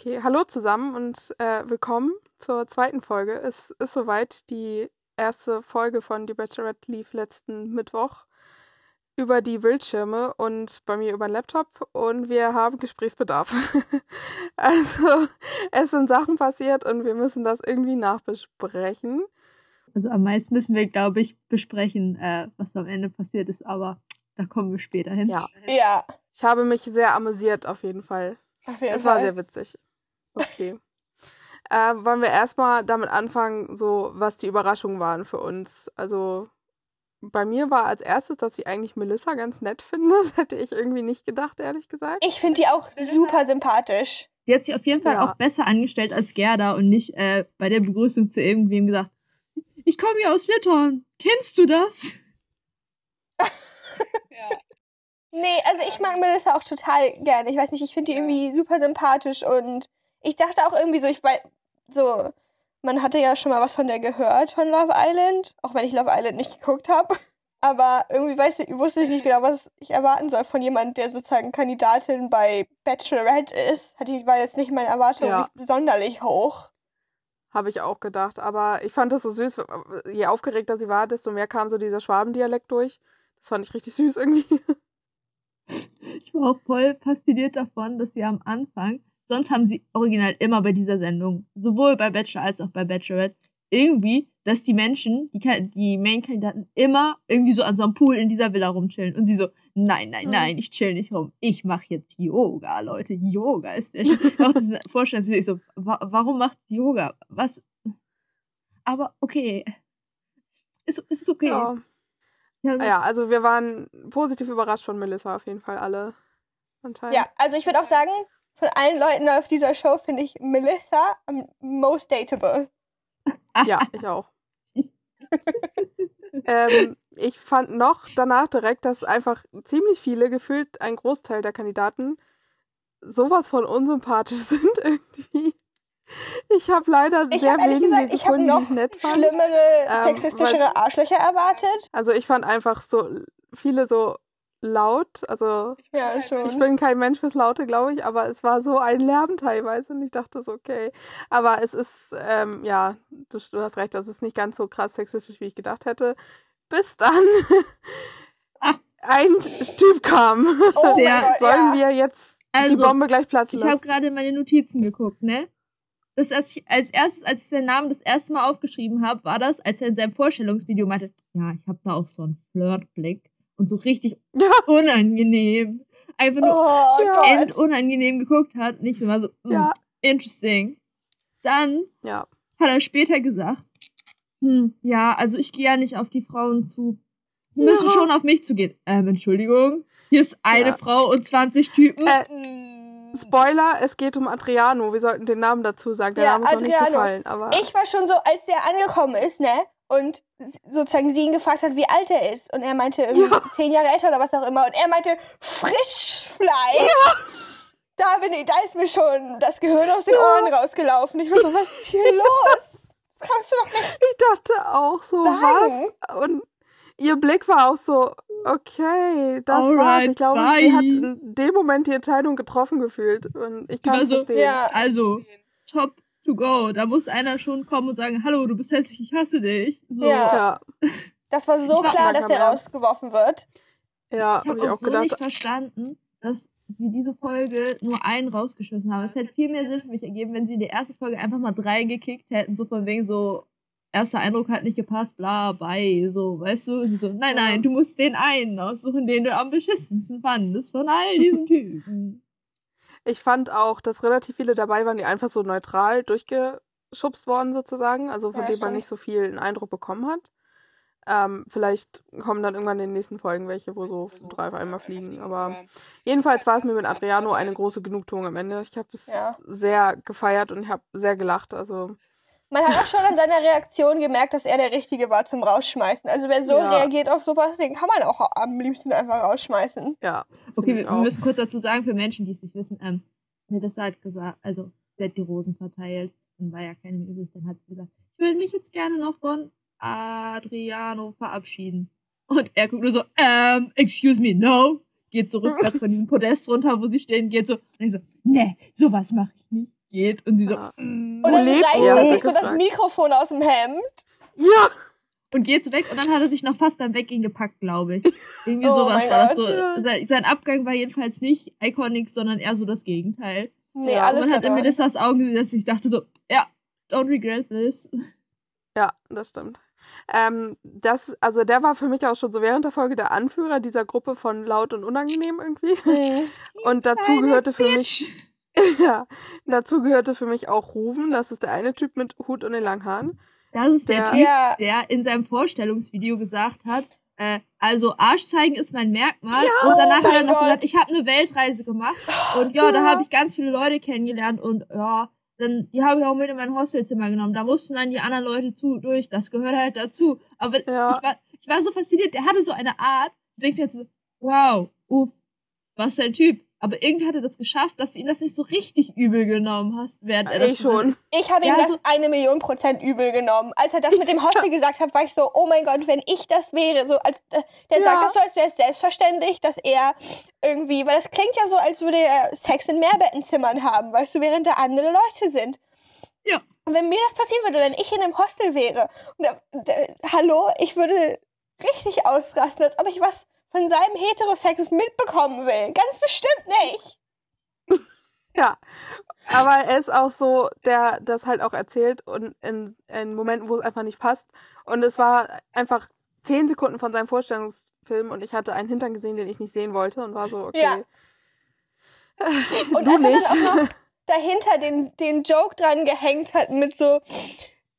Okay, hallo zusammen und äh, willkommen zur zweiten Folge. Es ist soweit. Die erste Folge von Die Bachelorette lief letzten Mittwoch über die Bildschirme und bei mir über den Laptop und wir haben Gesprächsbedarf. also es sind Sachen passiert und wir müssen das irgendwie nachbesprechen. Also am meisten müssen wir, glaube ich, besprechen, äh, was am Ende passiert ist, aber da kommen wir später hin. Ja. Ja, Ich habe mich sehr amüsiert auf jeden Fall. auf jeden Es war Fall. sehr witzig. Okay. äh, wollen wir erstmal damit anfangen, so was die Überraschungen waren für uns. Also bei mir war als erstes, dass ich eigentlich Melissa ganz nett finde. Das hätte ich irgendwie nicht gedacht, ehrlich gesagt. Ich finde die auch super sympathisch. Die hat sich auf jeden Fall Ja. auch besser angestellt als Gerda und nicht äh, bei der Begrüßung zu irgendwem gesagt, ich komme hier aus Litauen. Kennst du das? Nee, also ich mag Melissa auch total gerne. Ich weiß nicht, ich finde die irgendwie super sympathisch und ich dachte auch irgendwie so, ich weiß, so, man hatte ja schon mal was von der gehört, von Love Island, auch wenn ich Love Island nicht geguckt habe. Aber irgendwie weiß ich, wusste ich nicht genau, was ich erwarten soll von jemandem, der sozusagen Kandidatin bei Bachelorette ist. Hatte ich, war jetzt nicht meine Erwartung Ja. nicht sonderlich hoch. Habe ich auch gedacht. Aber ich fand das so süß. Je aufgeregter sie war, desto mehr kam so dieser Schwabendialekt durch. Das fand ich richtig süß irgendwie. Ich war auch voll fasziniert davon, dass sie am Anfang, sonst haben sie original immer bei dieser Sendung, sowohl bei Bachelor als auch bei Bachelorette, irgendwie, dass die Menschen, die, die Main-Kandidaten, immer irgendwie so an so einem Pool in dieser Villa rumchillen. Und sie so, nein, nein, Mhm. nein, ich chill nicht rum. Ich mache jetzt Yoga, Leute. Yoga ist der. Auch diese Vorstellung, ich so, wa warum macht Yoga? Was? Aber okay. Ist, ist okay. Ja. Ja, ja, also wir waren positiv überrascht von Melissa auf jeden Fall alle. Anscheinend. Ja, also ich würde auch sagen, von allen Leuten auf dieser Show finde ich Melissa am most dateable. Ja, ich auch. ähm, ich fand noch danach direkt, dass einfach ziemlich viele, gefühlt ein Großteil der Kandidaten, sowas von unsympathisch sind irgendwie. Ich habe leider Ich sehr ehrlich wenige gesagt, ich gefunden, die noch ich nett fand. schlimmere, Ähm, sexistischere Arschlöcher erwartet. Also ich fand einfach so viele so laut. Also Ja, schon. ich bin kein Mensch fürs Laute, glaube ich, aber es war so ein Lärm teilweise und ich dachte so, okay. Aber es ist, ähm, ja, du, du hast recht, das ist nicht ganz so krass sexistisch, wie ich gedacht hätte. Bis dann Ah. ein Typ kam. oh Gott, Sollen ja. wir jetzt die also, Bombe gleich platzen Ich habe lassen? gerade meine Notizen geguckt, ne? Das, als, ich, als erstes, als ich seinen Namen das erste Mal aufgeschrieben habe, war das, als er in seinem Vorstellungsvideo meinte, ja, ich habe da auch so einen Flirtblick und so richtig Ja, unangenehm, einfach nur Oh end unangenehm geguckt hat. Nicht immer so, mm, ja, interesting. Dann ja. hat er später gesagt, hm, ja, also ich gehe ja nicht auf die Frauen zu. Die müssen Ja. schon auf mich zugehen. Ähm, Entschuldigung. Hier ist eine Ja. Frau und 20 Typen. Äh, Mm. Spoiler, es geht um Adriano. Wir sollten den Namen dazu sagen. Der Ja, Name ist noch nicht Adriano. gefallen. Aber Ich war schon so, als der angekommen ist, ne? Und sozusagen sie ihn gefragt hat, wie alt er ist. Und er meinte irgendwie Ja. zehn Jahre älter oder was auch immer. Und er meinte, Frischfleisch. Da, bin ich, da ist mir schon das Gehirn aus den Ja. Ohren rausgelaufen. Ich war so, was ist hier los? Das kannst du doch nicht. Ich dachte auch so, Sagen. was? Und ihr Blick war auch so, okay, das war's. Alright, Ich glaube, bye. sie hat in dem Moment die Entscheidung getroffen gefühlt. Und ich kann es so, verstehen. Ja. Also, top to go. Da muss einer schon kommen und sagen, hallo, du bist hässlich, ich hasse dich. So. Ja. Das war so war- klar, dass der rausgeworfen wird. ja Ich habe auch auch so gedacht. nicht verstanden, dass sie diese Folge nur einen rausgeschmissen haben. Es hätte viel mehr Sinn für mich ergeben, wenn sie in der ersten Folge einfach mal drei gekickt hätten, so von wegen so, erster Eindruck hat nicht gepasst, bla, bye, so, weißt du? Und sie so, nein, nein, du musst den einen aussuchen, den du am beschissensten fandest von all diesen Typen. Ich fand auch, dass relativ viele dabei waren, die einfach so neutral durchgeschubst worden, sozusagen. Also von Ja, denen man nicht so viel einen Eindruck bekommen hat. Ähm, vielleicht kommen dann irgendwann in den nächsten Folgen welche, wo so drei auf einmal fliegen. Aber jedenfalls war es mir mit Adriano eine große Genugtuung am Ende. Ich habe es Ja. sehr gefeiert und ich habe sehr gelacht. Also Man hat auch schon an seiner Reaktion gemerkt, dass er der Richtige war zum Rausschmeißen. Also wer so Ja. reagiert auf sowas, den kann man auch am liebsten einfach rausschmeißen. ja. Okay, wir, auch. müssen kurz dazu sagen, für Menschen, die es nicht wissen, ähm, Melissa hat gesagt, also, sie hat die Rosen verteilt, dann war ja keine mehr übrig, dann hat sie gesagt, ich würde mich jetzt gerne noch von Adriano verabschieden. Und er guckt nur so, ähm, excuse me, no. Geht so rückwärts von diesem Podest runter, wo sie stehen, geht so, und ich so, nee, sowas mache ich nicht. Geht und sie so Ja. mm, Und dann reißt sich so das. Mikrofon aus dem Hemd. Ja, und geht so weg und dann hat er sich noch fast beim Weggehen gepackt, glaube ich. Irgendwie Oh sowas war das so. ja. Sein, sein Abgang war jedenfalls nicht iconic, sondern eher so das Gegenteil. Nee, Ja, alles Man hat in. Melissas Augen gesehen, dass ich dachte so, ja, don't regret this. ja, das stimmt. Ähm, das, also der war für mich auch schon so während der Folge der Anführer dieser Gruppe von laut und unangenehm irgendwie. Mhm. Und dazu gehörte für mich, Bitch. ja, dazu gehörte für mich auch Ruven. Das ist der eine Typ mit Hut und den langen Haaren. Das ist der, Der- Typ, Ja, der in seinem Vorstellungsvideo gesagt hat, äh, also Arsch zeigen ist mein Merkmal. Ja, und danach oh hat er noch Gott. gesagt, ich habe eine Weltreise gemacht. Und ja, da Ja. habe ich ganz viele Leute kennengelernt und ja, dann die habe ich auch mit in mein Hostelzimmer genommen. Da mussten dann die anderen Leute zu durch. Das gehört halt dazu. Aber Ja. ich, war, ich war so fasziniert. Der hatte so eine Art. Du denkst jetzt so, wow, uff, was für ein Typ. Aber irgendwie hat er das geschafft, dass du ihm das nicht so richtig übel genommen hast, während er das Ich schon. ich habe ihm Ja, das so- eine Million Prozent übel genommen. Als er das mit dem Hostel gesagt hat, war ich so, oh mein Gott, wenn ich das wäre. So, als, äh, der Ja. sagt das so, als wäre es selbstverständlich, dass er irgendwie, weil das klingt ja so, als würde er Sex in Mehrbettenzimmern haben, weißt du, während da andere Leute sind. Ja. Und wenn mir das passieren würde, wenn ich in einem Hostel wäre, und der, der, hallo, ich würde richtig ausrasten, als ob ich was von seinem Heterosex mitbekommen will. Ganz bestimmt nicht. Ja, aber er ist auch so, der das halt auch erzählt und in, in Momenten, wo es einfach nicht passt. Und es war einfach zehn Sekunden von seinem Vorstellungsfilm und ich hatte einen Hintern gesehen, den ich nicht sehen wollte und war so, okay. Ja. Und du nicht. dann auch noch dahinter den, den Joke dran gehängt hat mit so,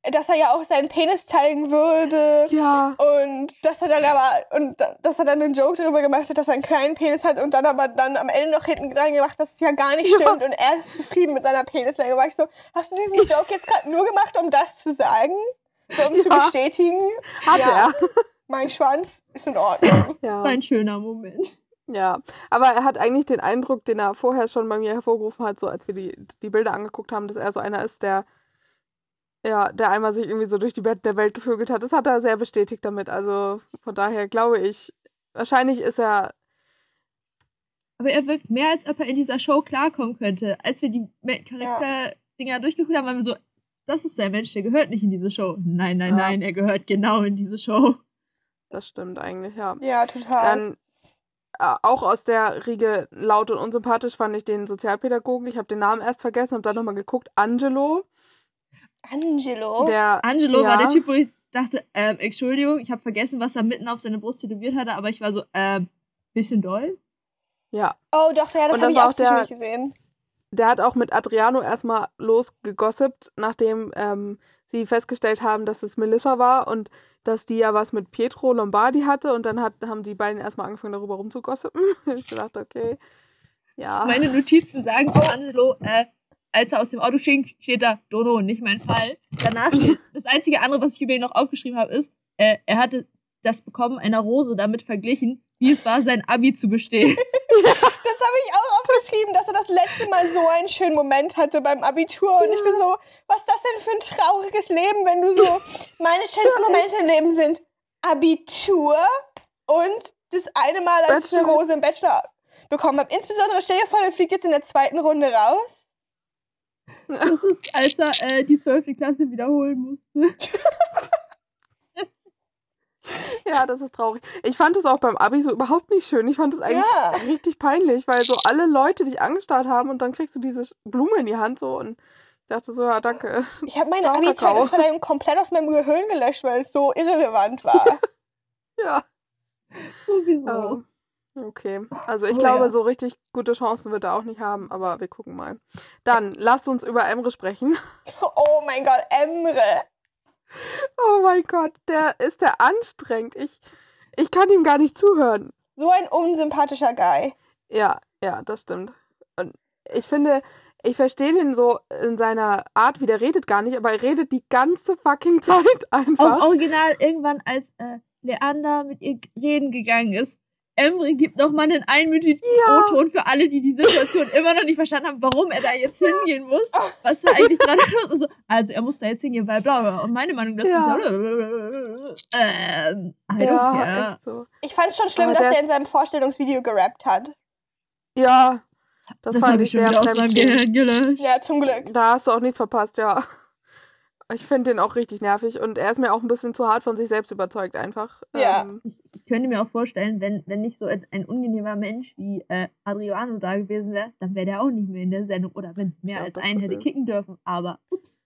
dass er ja auch seinen Penis zeigen würde. ja, Und dass er dann aber, und da- dass er dann einen Joke darüber gemacht hat, dass er einen kleinen Penis hat und dann aber dann am Ende noch hinten dran gemacht, dass es ja gar nicht Ja. stimmt und er ist zufrieden mit seiner Penislänge. War ich so, hast du diesen Joke jetzt gerade nur gemacht, um das zu sagen? So, um zu Ja. bestätigen, hatte Ja. er. mein Schwanz ist in Ordnung. Das Ja. war ein schöner Moment. Ja, aber er hat eigentlich den Eindruck, den er vorher schon bei mir hervorgerufen hat, so als wir die, die Bilder angeguckt haben, dass er so einer ist, der ja, der einmal sich irgendwie so durch die Betten der Welt gevögelt hat. Das hat er sehr bestätigt damit. Also von daher glaube ich, wahrscheinlich ist er, Aber er wirkt mehr, als ob er in dieser Show klarkommen könnte. Als wir die Charakter-Dinger durchgeguckt haben, waren wir so, das ist der Mensch, der gehört nicht in diese Show. Nein, nein, Ja. nein, er gehört genau in diese Show. das stimmt eigentlich, ja. Ja, total. Dann äh, auch aus der Riege laut und unsympathisch fand ich den Sozialpädagogen. Ich habe den Namen erst vergessen, habe dann nochmal geguckt. Angelo, Angelo. der Angelo ja, war der Typ, wo ich dachte, ähm, Entschuldigung, ich habe vergessen, was er mitten auf seine Brust tätowiert hatte, aber ich war so, ähm, bisschen doll. Ja, oh, doch, ja, das habe das ich auch der- gesehen. der hat auch mit Adriano erstmal losgegossipt, nachdem ähm, sie festgestellt haben, dass es Melissa war und dass die ja was mit Pietro Lombardi hatte. Und dann hat, haben die beiden erstmal angefangen, darüber rumzugossipen. ich dachte, okay. Ja. Meine Notizen sagen zu Angelo, äh, als er aus dem Auto steht, steht da, Dono, nicht mein Fall. Danach steht, das einzige andere, was ich über ihn noch aufgeschrieben habe, ist, äh, er hatte das Bekommen einer Rose damit verglichen, wie es war, sein Abi zu bestehen. Das habe ich auch aufgeschrieben, dass er das letzte Mal so einen schönen Moment hatte beim Abitur. Und ich bin so, was ist das denn für ein trauriges Leben, wenn du so, meine schönsten Momente im Leben sind Abitur und das eine Mal, als ich eine Bachelor. Rose im Bachelor bekommen habe. Insbesondere, stell dir vor, er fliegt jetzt in der zweiten Runde raus. Das ist, als er äh, die 12. Klasse wiederholen musste. ja, das ist traurig. Ich fand es auch beim Abi so überhaupt nicht schön. Ich fand es eigentlich Ja. richtig peinlich, weil so alle Leute dich angestarrt haben und dann kriegst du diese Blume in die Hand so und ich dachte so, ja, danke. Ich habe meine. Abi-Zeugnisverleihung komplett aus meinem Gehirn gelöscht, weil es so irrelevant war. Ja. Sowieso. Oh, okay. Also ich Oh, glaube, ja. so richtig gute Chancen wird er auch nicht haben, aber wir gucken mal. Dann lasst uns über Emre sprechen. oh mein Gott, Emre. Oh mein Gott, der ist der anstrengend. Ich, ich kann ihm gar nicht zuhören. So ein unsympathischer Guy. Ja, ja, das stimmt. Und ich finde, ich verstehe den so in seiner Art, wie der redet gar nicht, aber er redet die ganze fucking Zeit Auch einfach. original irgendwann, als äh, Leander mit ihr reden gegangen ist. Emre gibt nochmal einen einmütigen Ja. O-Ton für alle, die die Situation immer noch nicht verstanden haben, warum er da jetzt hingehen muss. Was da eigentlich gerade los ist. Also, also, er muss da jetzt hingehen, weil bla bla. Und meine Meinung dazu Ja. ist, ähm, I don't care. so. Ich fand es schon schlimm, Aber dass der- der in seinem Vorstellungsvideo gerappt hat. Ja, Das, Das fand habe ich ich schon sehr wieder aus meinem fremdschämend. Gehirn gelöscht. Ja, zum Glück. Da hast du auch nichts verpasst, ja. Ich finde den auch richtig nervig und er ist mir auch ein bisschen zu hart von sich selbst überzeugt einfach. Ja. Ähm, Ich, ich könnte mir auch vorstellen, wenn, wenn nicht so ein, ein unangenehmer Mensch wie äh, Adriano da gewesen wäre, dann wäre der auch nicht mehr in der Sendung. Oder wenn es mehr Ja, als einen hätte kicken dürfen. Aber ups.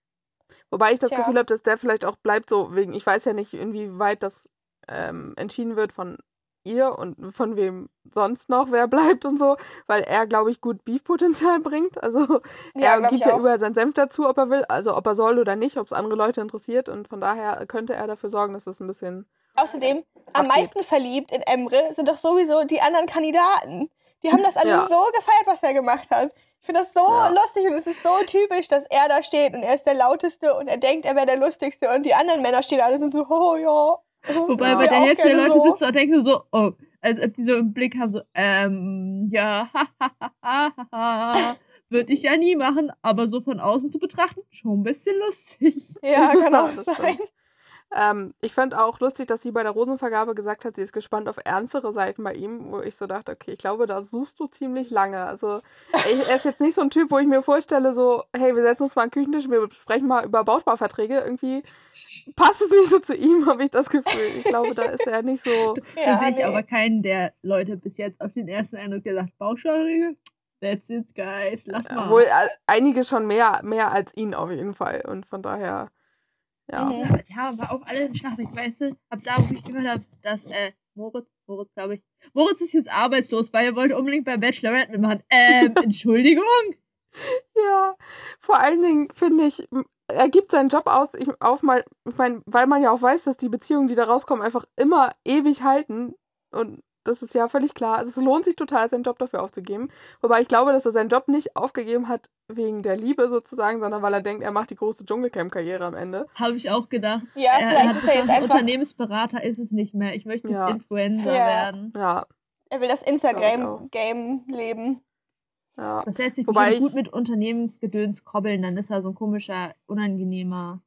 Wobei ich das Tja. Gefühl habe, dass der vielleicht auch bleibt so wegen, ich weiß ja nicht, inwieweit das ähm, entschieden wird von ihr und von wem sonst noch wer bleibt und so, weil er, glaube ich, gut Beef-Potenzial bringt. Also Ja, er gibt ja überall seinen Senf dazu, ob er will, also ob er soll oder nicht, ob es andere Leute interessiert und von daher könnte er dafür sorgen, dass es ein bisschen Außerdem, am Abgeht. meisten verliebt in Emre sind doch sowieso die anderen Kandidaten. Die haben das alle Ja. so gefeiert, was er gemacht hat. Ich finde das so Ja. lustig und es ist so typisch, dass er da steht und er ist der Lauteste und er denkt, er wäre der Lustigste und die anderen Männer stehen alle und sind so, oh ja. Wobei Ja. bei der Hälfte der Leute so. sitzt du und denkst du so, oh, als ob die so im Blick haben, so, ähm, ja, würde ich ja nie machen, aber so von außen zu betrachten, schon ein bisschen lustig. Ja, kann auch Das sein. Ähm, ich fand auch lustig, dass sie bei der Rosenvergabe gesagt hat, sie ist gespannt auf ernstere Seiten bei ihm, wo ich so dachte, okay, ich glaube, da suchst du ziemlich lange. Also ich, er ist jetzt nicht so ein Typ, wo ich mir vorstelle, so, hey, wir setzen uns mal an den Küchentisch, wir sprechen mal über Bausparverträge. Irgendwie passt es nicht so zu ihm, habe ich das Gefühl. Ich glaube, da ist er nicht so. da Ja, sehe ich nee. aber keinen der Leute bis jetzt auf den ersten Eindruck gesagt, Bauschaurige, that's it, guys, lass mal. Obwohl äh, einige schon mehr, mehr als ihn auf jeden Fall. Und von daher, ja. Mhm. Ja, aber auch alle in Schlacht, weißt du, ab da, wo ich gehört habe, dass, äh, Moritz, Moritz, glaube ich, Moritz ist jetzt arbeitslos, weil er wollte unbedingt bei Bachelorette mitmachen. Ähm, Entschuldigung? Ja, vor allen Dingen finde ich, er gibt seinen Job aus, ich, auf mal, ich meine, weil man ja auch weiß, dass die Beziehungen, die da rauskommen, einfach immer ewig halten. Und das ist ja völlig klar. Also es lohnt sich total, seinen Job dafür aufzugeben. Wobei ich glaube, dass er seinen Job nicht aufgegeben hat wegen der Liebe sozusagen, sondern weil er denkt, er macht die große Dschungelcamp-Karriere am Ende. Habe ich auch gedacht. Ja, er, er vielleicht hat ist er jetzt Unternehmensberater ist es nicht mehr. Ich möchte jetzt Ja. Influencer Ja. werden. Ja, er will das Instagram-Game leben. ja. Das lässt sich Wobei gut mit Unternehmensgedöns koppeln, dann ist er so ein komischer, unangenehmer.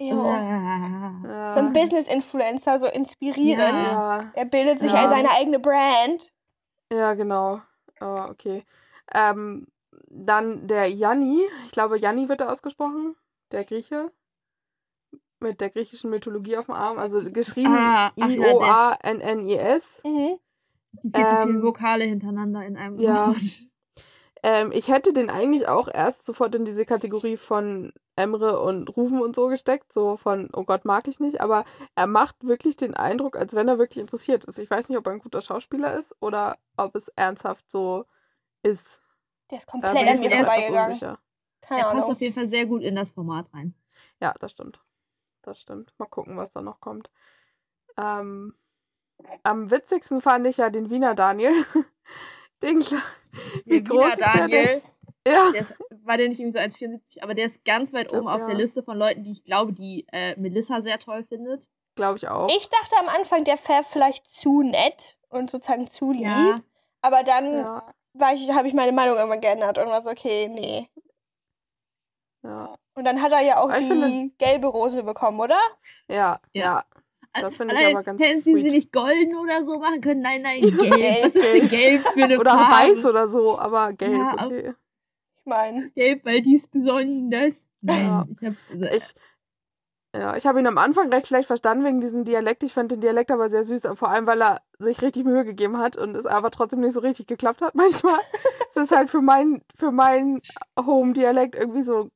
Ja. So ein Business-Influencer, so inspirierend. Ja. Ja, Er bildet sich Ja. seine eigene Brand. ja, genau. Aber okay. Ähm, dann der Janni, ich glaube, Janni wird da ausgesprochen, der Grieche. Mit der griechischen Mythologie auf dem Arm, also geschrieben Ah, ja, I-O-A-N-N-I-S. Mhm. Die viel zu Ähm, viele Vokale hintereinander in einem ja. Wort. Ähm, ich hätte den eigentlich auch erst sofort in diese Kategorie von Emre und Rufen und so gesteckt, so von, oh Gott, mag ich nicht, aber er macht wirklich den Eindruck, als wenn er wirklich interessiert ist. Ich weiß nicht, ob er ein guter Schauspieler ist oder ob es ernsthaft so ist. Der ist komplett bin an ich mir vorbeigegangen. unsicher. Keine Er passt Ahnung. auf jeden Fall sehr gut in das Format rein. Ja, das stimmt. Das stimmt. Mal gucken, was da noch kommt. Ähm, am witzigsten fand ich ja den Wiener Daniel. den, Kle- wie Der groß ist der Daniel, denn? Ja. der ist, war der nicht irgendwie so 1,74, aber der ist ganz weit glaub, oben auf ja. der Liste von Leuten, die ich glaube, die äh, Melissa sehr toll findet. Glaube ich auch. Ich dachte am Anfang, der wäre vielleicht zu nett und sozusagen zu lieb. Ja, Aber dann Ja, habe ich meine Meinung irgendwann geändert und war so, okay, nee. ja, Und dann hat er ja auch Aber ich die finde- gelbe Rose bekommen, oder? ja, Ja. Das finde ich aber ganz Hätten sie sie sweet. nicht golden oder so machen können? Nein, nein, gelb. Was ist denn gelb für eine Oder Farbe? weiß oder so, aber gelb, Ja, okay. Ich meine, Gelb, weil die ist besonders. Nein, Ja. ich habe also, Ich, ja, ich habe ihn am Anfang recht schlecht verstanden wegen diesem Dialekt. Ich fand den Dialekt aber sehr süß, vor allem weil er sich richtig Mühe gegeben hat und es aber trotzdem nicht so richtig geklappt hat manchmal. es ist halt für meinen für meinen Home-Dialekt irgendwie so,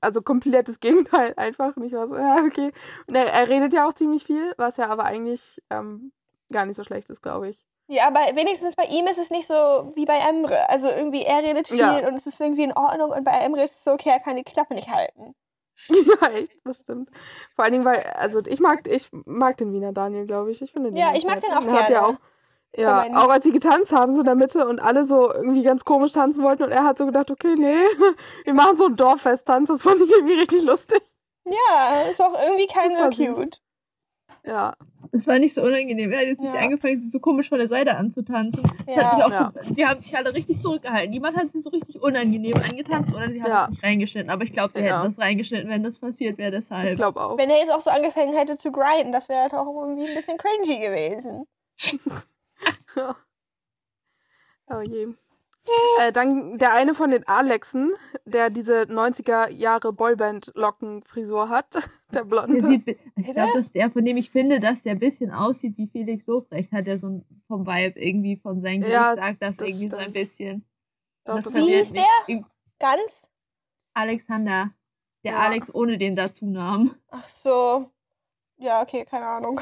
also komplettes Gegenteil einfach. Und ich war so, ja, okay. Und er, er redet ja auch ziemlich viel, was ja aber eigentlich ähm, gar nicht so schlecht ist, glaube ich. ja, aber wenigstens bei ihm ist es nicht so wie bei Emre. Also irgendwie, er redet viel Ja. und es ist irgendwie in Ordnung und bei Emre ist es so, okay, er kann die Klappe nicht halten. ja, echt, das stimmt. Vor allen Dingen, weil, also ich mag, ich mag den Wiener Daniel, glaube ich. Ich finde den Ja, ich mag den auch er hat ja gerne. auch, ja, meinen- auch als sie getanzt haben, so in der Mitte und alle so irgendwie ganz komisch tanzen wollten und er hat so gedacht, okay, nee, wir machen so einen Dorffest-Tanz, das fand ich irgendwie richtig lustig. Ja, ist auch irgendwie kein so war süß. cute. Ja, es war nicht so unangenehm. Er hat jetzt nicht Ja. angefangen, sie so komisch von der Seite anzutanzen. Ja, auch Ja. Die haben sich alle richtig zurückgehalten. Niemand hat sie so richtig unangenehm angetanzt oder sie haben Ja. es nicht reingeschnitten. Aber ich glaube, sie Ja. hätten das reingeschnitten, wenn das passiert wäre. ich Deshalb. glaube auch. wenn er jetzt auch so angefangen hätte zu grinden, das wäre halt auch irgendwie ein bisschen cringy gewesen. oh je. Äh, dann der eine von den Alexen, der diese 90er Jahre Boyband-Lockenfrisur hat, der Blonde. Der sieht, ich glaube, das ist der, von dem ich finde, dass der ein bisschen aussieht wie Felix Lobrecht, hat er so ein, vom Vibe irgendwie von seinem Gesicht, Ja, sagt das, das irgendwie so ein stimmt. bisschen. Doch, Und das Wie mich. der? Irg- Ganz? Alexander. Der Ja. Alex ohne den Dazunamen. Ach so. Ja, okay, keine Ahnung.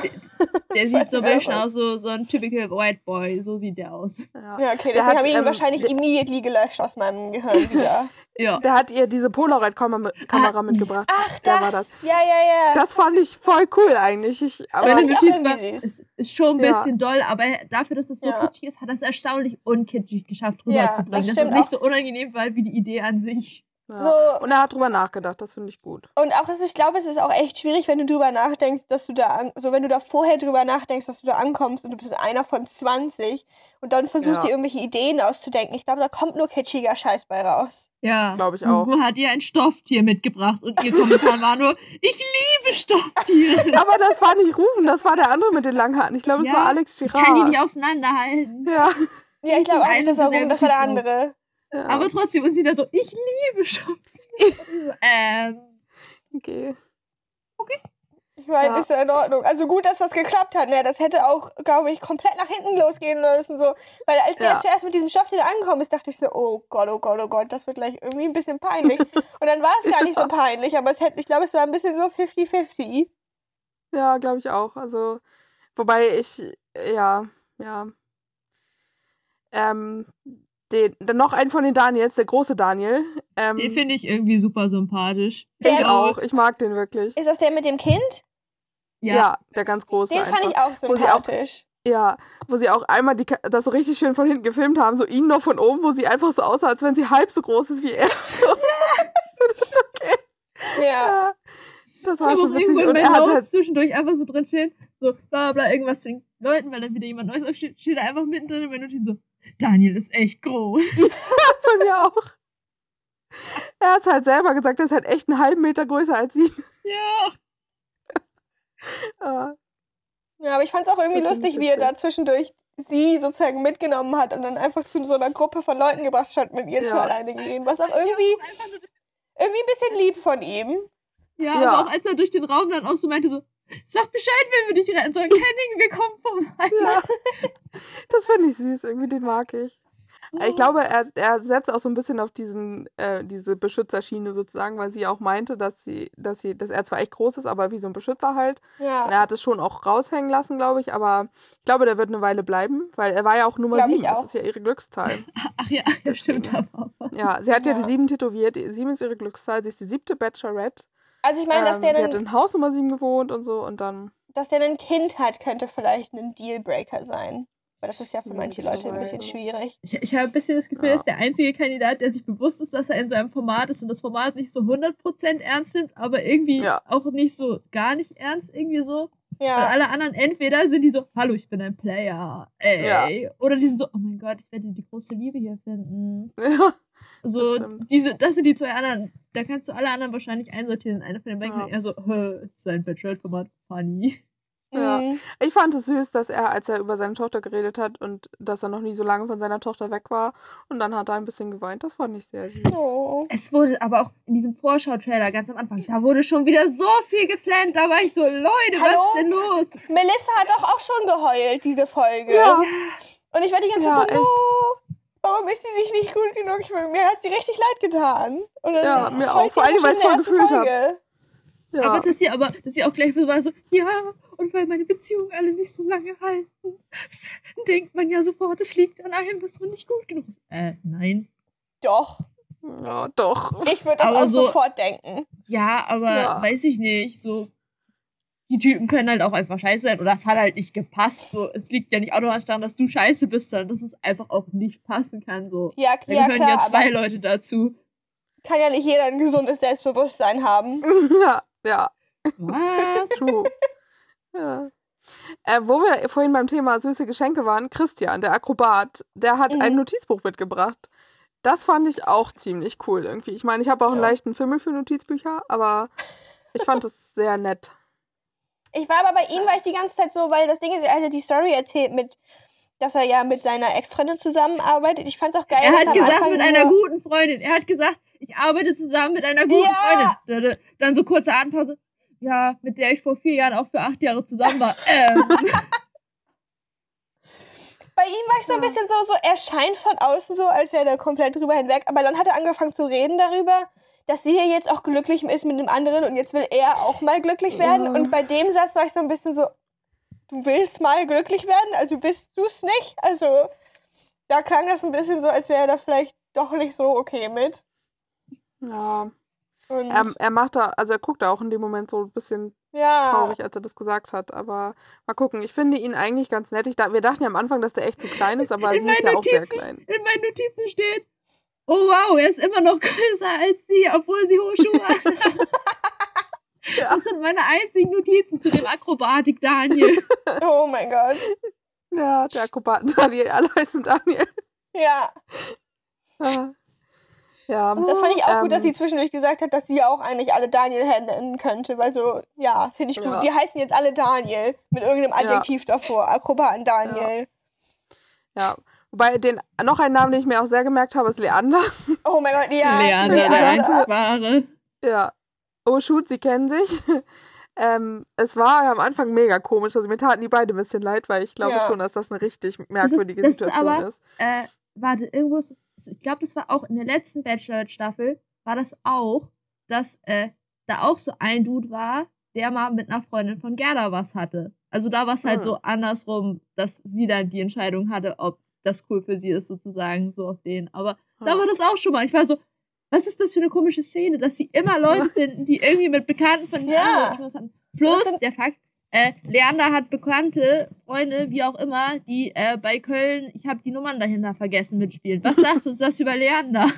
Der sieht so ein bisschen das aus, so, so ein typical White Boy. So sieht der aus. Ja. Ja, okay, deswegen hat, habe ich ihn ähm, wahrscheinlich der- immediately gelöscht aus meinem Gehirn wieder. Ja. Der hat ihr diese Polaroid-Kamera mitgebracht. Ach, der das. war das. Ja, ja, ja. Das fand ich voll cool eigentlich. Ich, aber Meine Notiz war, es ist schon ein Ja. bisschen doll, aber dafür, dass es so Ja. kitschig ist, hat er es erstaunlich unkitschig geschafft, Ja, rüberzubringen. das dass stimmt es nicht auch. so unangenehm war wie die Idee an sich. Ja. So, Und er hat drüber nachgedacht, das finde ich gut. und auch, ich glaube, es ist auch echt schwierig, wenn du drüber nachdenkst, dass du da, an, so wenn du da vorher drüber nachdenkst, dass du da ankommst und du bist einer von 20 und dann versuchst Ja. dir irgendwelche Ideen auszudenken. Ich glaube, da kommt nur kitschiger Scheiß bei raus. Ja. Glaub ich auch. Wo hat ihr ein Stofftier mitgebracht? Und ihr Kommentar war nur, ich liebe Stofftiere. Aber das war nicht Rufen, das war der andere mit den langen Haaren. Ich glaube, es Ja, war Alex Ich Girard. kann die nicht auseinanderhalten. Ja. Ja, ich glaube das war, und derselbe das war der andere. Ja. Aber trotzdem, und sie dann so, ich liebe Stofftiere. ähm, okay. Ich meine, Ja. ist ja in Ordnung. Also gut, dass das geklappt hat. Ne? Das hätte auch, glaube ich, komplett nach hinten losgehen müssen. So. Weil als der Ja. zuerst mit diesem Stoff wieder angekommen ist, dachte ich so, oh Gott, oh Gott, oh Gott, das wird gleich irgendwie ein bisschen peinlich. Und dann war es gar nicht so peinlich, aber es hätte, ich glaube, es war ein bisschen so 50-50. Ja, glaube ich auch. Also, wobei ich, ja, ja. Ähm, den, dann noch einen von den Daniels, der große Daniel. Ähm, den finde ich irgendwie super sympathisch. ich Der- auch. Ich mag den wirklich. Ist das der mit dem Kind? Ja, der ganz große. Den fand einfach. ich auch Wo sie auch- sympathisch. Ja, wo sie auch einmal die, das so richtig schön von hinten gefilmt haben, so ihn noch von oben, wo sie einfach so aussah, als wenn sie halb so groß ist wie er. So. Ich so, das ist okay. Ja. Ja, das Ich war auch schon irgendwo witzig. in Und er meinen hat Notes halt, zwischendurch einfach so drin stehen, so bla bla irgendwas zu den Leuten, weil dann wieder jemand Neues aufsteht, steht da einfach mittendrin in meinen Notizen so, Daniel ist echt groß. bei mir auch. Er hat halt selber gesagt, er ist halt echt einen halben Meter größer als sie. ja. Ja, ja, aber ich fand es auch irgendwie ich lustig, wie er da zwischendurch sie sozusagen mitgenommen hat und dann einfach zu so einer Gruppe von Leuten gebracht statt mit ihr zu Ja. alleine gehen. Was auch irgendwie, irgendwie ein bisschen lieb von ihm. Ja, Ja. aber auch als er durch den Raum dann auch so meinte, so, sag Bescheid, wenn wir dich retten sollen. Kenning, wir kommen vorbei. ja. Das finde ich süß, irgendwie, den mag ich. Ich glaube, er, er setzt auch so ein bisschen auf diesen, äh, diese Beschützerschiene sozusagen, weil sie auch meinte, dass sie, dass sie, dass er zwar echt groß ist, aber wie so ein Beschützer halt. Ja. er hat es schon auch raushängen lassen, glaube ich, aber ich glaube, der wird eine Weile bleiben, weil er war ja auch Nummer Glaub sieben. auch. Das ist ja ihre Glückszahl. Ach ja, ja stimmt, da war was. Ja, sie hat ja, Ja. die sieben tätowiert. Sieben ist ihre Glückszahl. Sie ist die siebte Bachelorette. Also ich meine, dass Ähm, der sie hat dann in Haus Nummer sieben gewohnt und so und dann. dass der ein Kind hat, könnte vielleicht ein Dealbreaker sein. Weil das ist ja für Hm, manche Leute ein bisschen schwierig. Ich, ich habe ein bisschen das Gefühl, Ja. ist der einzige Kandidat, der sich bewusst ist, dass er in so einem Format ist und das Format nicht so 100% ernst nimmt, aber irgendwie Ja. auch nicht so gar nicht ernst, irgendwie so. Weil Ja. alle anderen entweder sind die so, hallo, ich bin ein Player, ey. Oder die sind so, oh mein Gott, ich werde die große Liebe hier finden. Ja, So, Das diese, das sind die zwei anderen. Da kannst du alle anderen wahrscheinlich einsortieren. Einer von den beiden Ja. eher so, "Hä, es ist ein Bachelor-Format, funny. Ja. Ich fand es süß, dass er, als er über seine Tochter geredet hat und dass er noch nie so lange von seiner Tochter weg war und dann hat er ein bisschen geweint. Das fand ich sehr süß. Oh. Es wurde aber auch in diesem Vorschau-Trailer ganz am Anfang, da wurde schon wieder so viel geflennt. Da war ich so, Leute, was Hallo? ist denn los? Melissa hat doch auch schon geheult, diese Folge. Ja, Und ich war die ganze Ja, Zeit so, echt. no, warum ist sie sich nicht gut genug? Ich meine, mir hat sie richtig leid getan. Und dann Ja, mir auch. sie Vor allem, weil ich's schon voll gefühlt ersten hab. Folge. ja. Aber dass sie aber, dass sie auch gleich so war so, ja, und weil meine Beziehungen alle nicht so lange halten, denkt man ja sofort, es liegt an einem, dass man nicht gut genug ist. Äh, nein. Doch, ja, doch. ich würde auch so- sofort denken. Ja, aber Ja. weiß ich nicht, so. Die Typen können halt auch einfach scheiße sein oder es hat halt nicht gepasst. So, es liegt ja nicht automatisch daran, dass du scheiße bist, sondern dass es einfach auch nicht passen kann. So. Ja, Da ja gehören klar, ja zwei Leute dazu. kann ja nicht jeder ein gesundes Selbstbewusstsein haben. ja, ja, Was? true. ja. Äh, wo wir vorhin beim Thema süße Geschenke waren, Christian, der Akrobat, der hat ein Mhm. Notizbuch mitgebracht. Das fand ich auch ziemlich cool irgendwie. Ich meine, ich habe auch einen Ja. leichten Fimmel für Notizbücher, aber ich fand es sehr nett. Ich war aber bei ihm, war ich die ganze Zeit so, weil das Ding ist, er hat die Story erzählt mit, dass er ja mit seiner Ex-Freundin zusammenarbeitet. Ich fand's auch geil. Er hat gesagt, Anfang mit einer guten Freundin. Er hat gesagt, ich arbeite zusammen mit einer guten Ja. Freundin. Dann so kurze Atempause. Ja, mit der ich vor vier Jahren auch für acht Jahre zusammen war. Ähm, Bei ihm war ich so ein bisschen so, so, er scheint von außen so, als wäre er komplett drüber hinweg. Aber dann hat er angefangen zu reden darüber, dass sie hier jetzt auch glücklich ist mit dem anderen und jetzt will er auch mal glücklich werden. Ja. Und bei dem Satz war ich so ein bisschen so, du willst mal glücklich werden, also bist du es nicht? Also da klang das ein bisschen so, als wäre er da vielleicht doch nicht so okay mit. Ja. Und Er, er macht da, also er guckt da auch in dem Moment so ein bisschen ja, traurig, als er das gesagt hat. Aber mal gucken. Ich finde ihn eigentlich ganz nett. Ich da, wir dachten ja am Anfang, dass der echt zu klein ist, aber sie ist ja auch sehr Notizen. klein. in meinen Notizen steht, oh wow, er ist immer noch größer als sie, obwohl sie hohe Schuhe hat. Ja. Das sind meine einzigen Notizen zu dem Akrobatik, Daniel. oh mein Gott. Ja, der Akrobaten Daniel, alle heißen Daniel. Ja, Ja. Ja. das fand ich auch gut, dass sie ähm, zwischendurch gesagt hat, dass sie ja auch eigentlich alle Daniel nennen könnte. Weil so, ja, finde ich gut. Ja. Die heißen jetzt alle Daniel mit irgendeinem Adjektiv davor. Akrobaten Daniel. Ja. Wobei, den, noch ein Name, den ich mir auch sehr gemerkt habe, ist Leander. Oh mein Gott, ja. Leander, Ja. der einzig wahre. Ja. Oh, shoot, sie kennen sich. ähm, es war am Anfang mega komisch. Also mir taten die beide ein bisschen leid, weil ich glaube Ja. schon, dass das eine richtig merkwürdige das ist Situation aber- ist. Äh, warte, irgendwo ist, ich glaube, das war auch in der letzten Bachelor-Staffel, war das auch, dass äh, da auch so ein Dude war, der mal mit einer Freundin von Gerda was hatte. Also da war es halt Hm. so andersrum, dass sie dann die Entscheidung hatte, ob das cool für sie ist, sozusagen, so auf den. Aber da Ja. war das auch schon mal. Ich war so, was ist das für eine komische Szene, dass sie immer Leute finden, die irgendwie mit Bekannten von Ja. was hatten. Plus der Fakt, äh, Leander hat Bekannte, Freunde, wie auch immer, die äh, bei Köln, ich habe die Nummern dahinter vergessen, mitspielen. Was sagt uns das über Leander?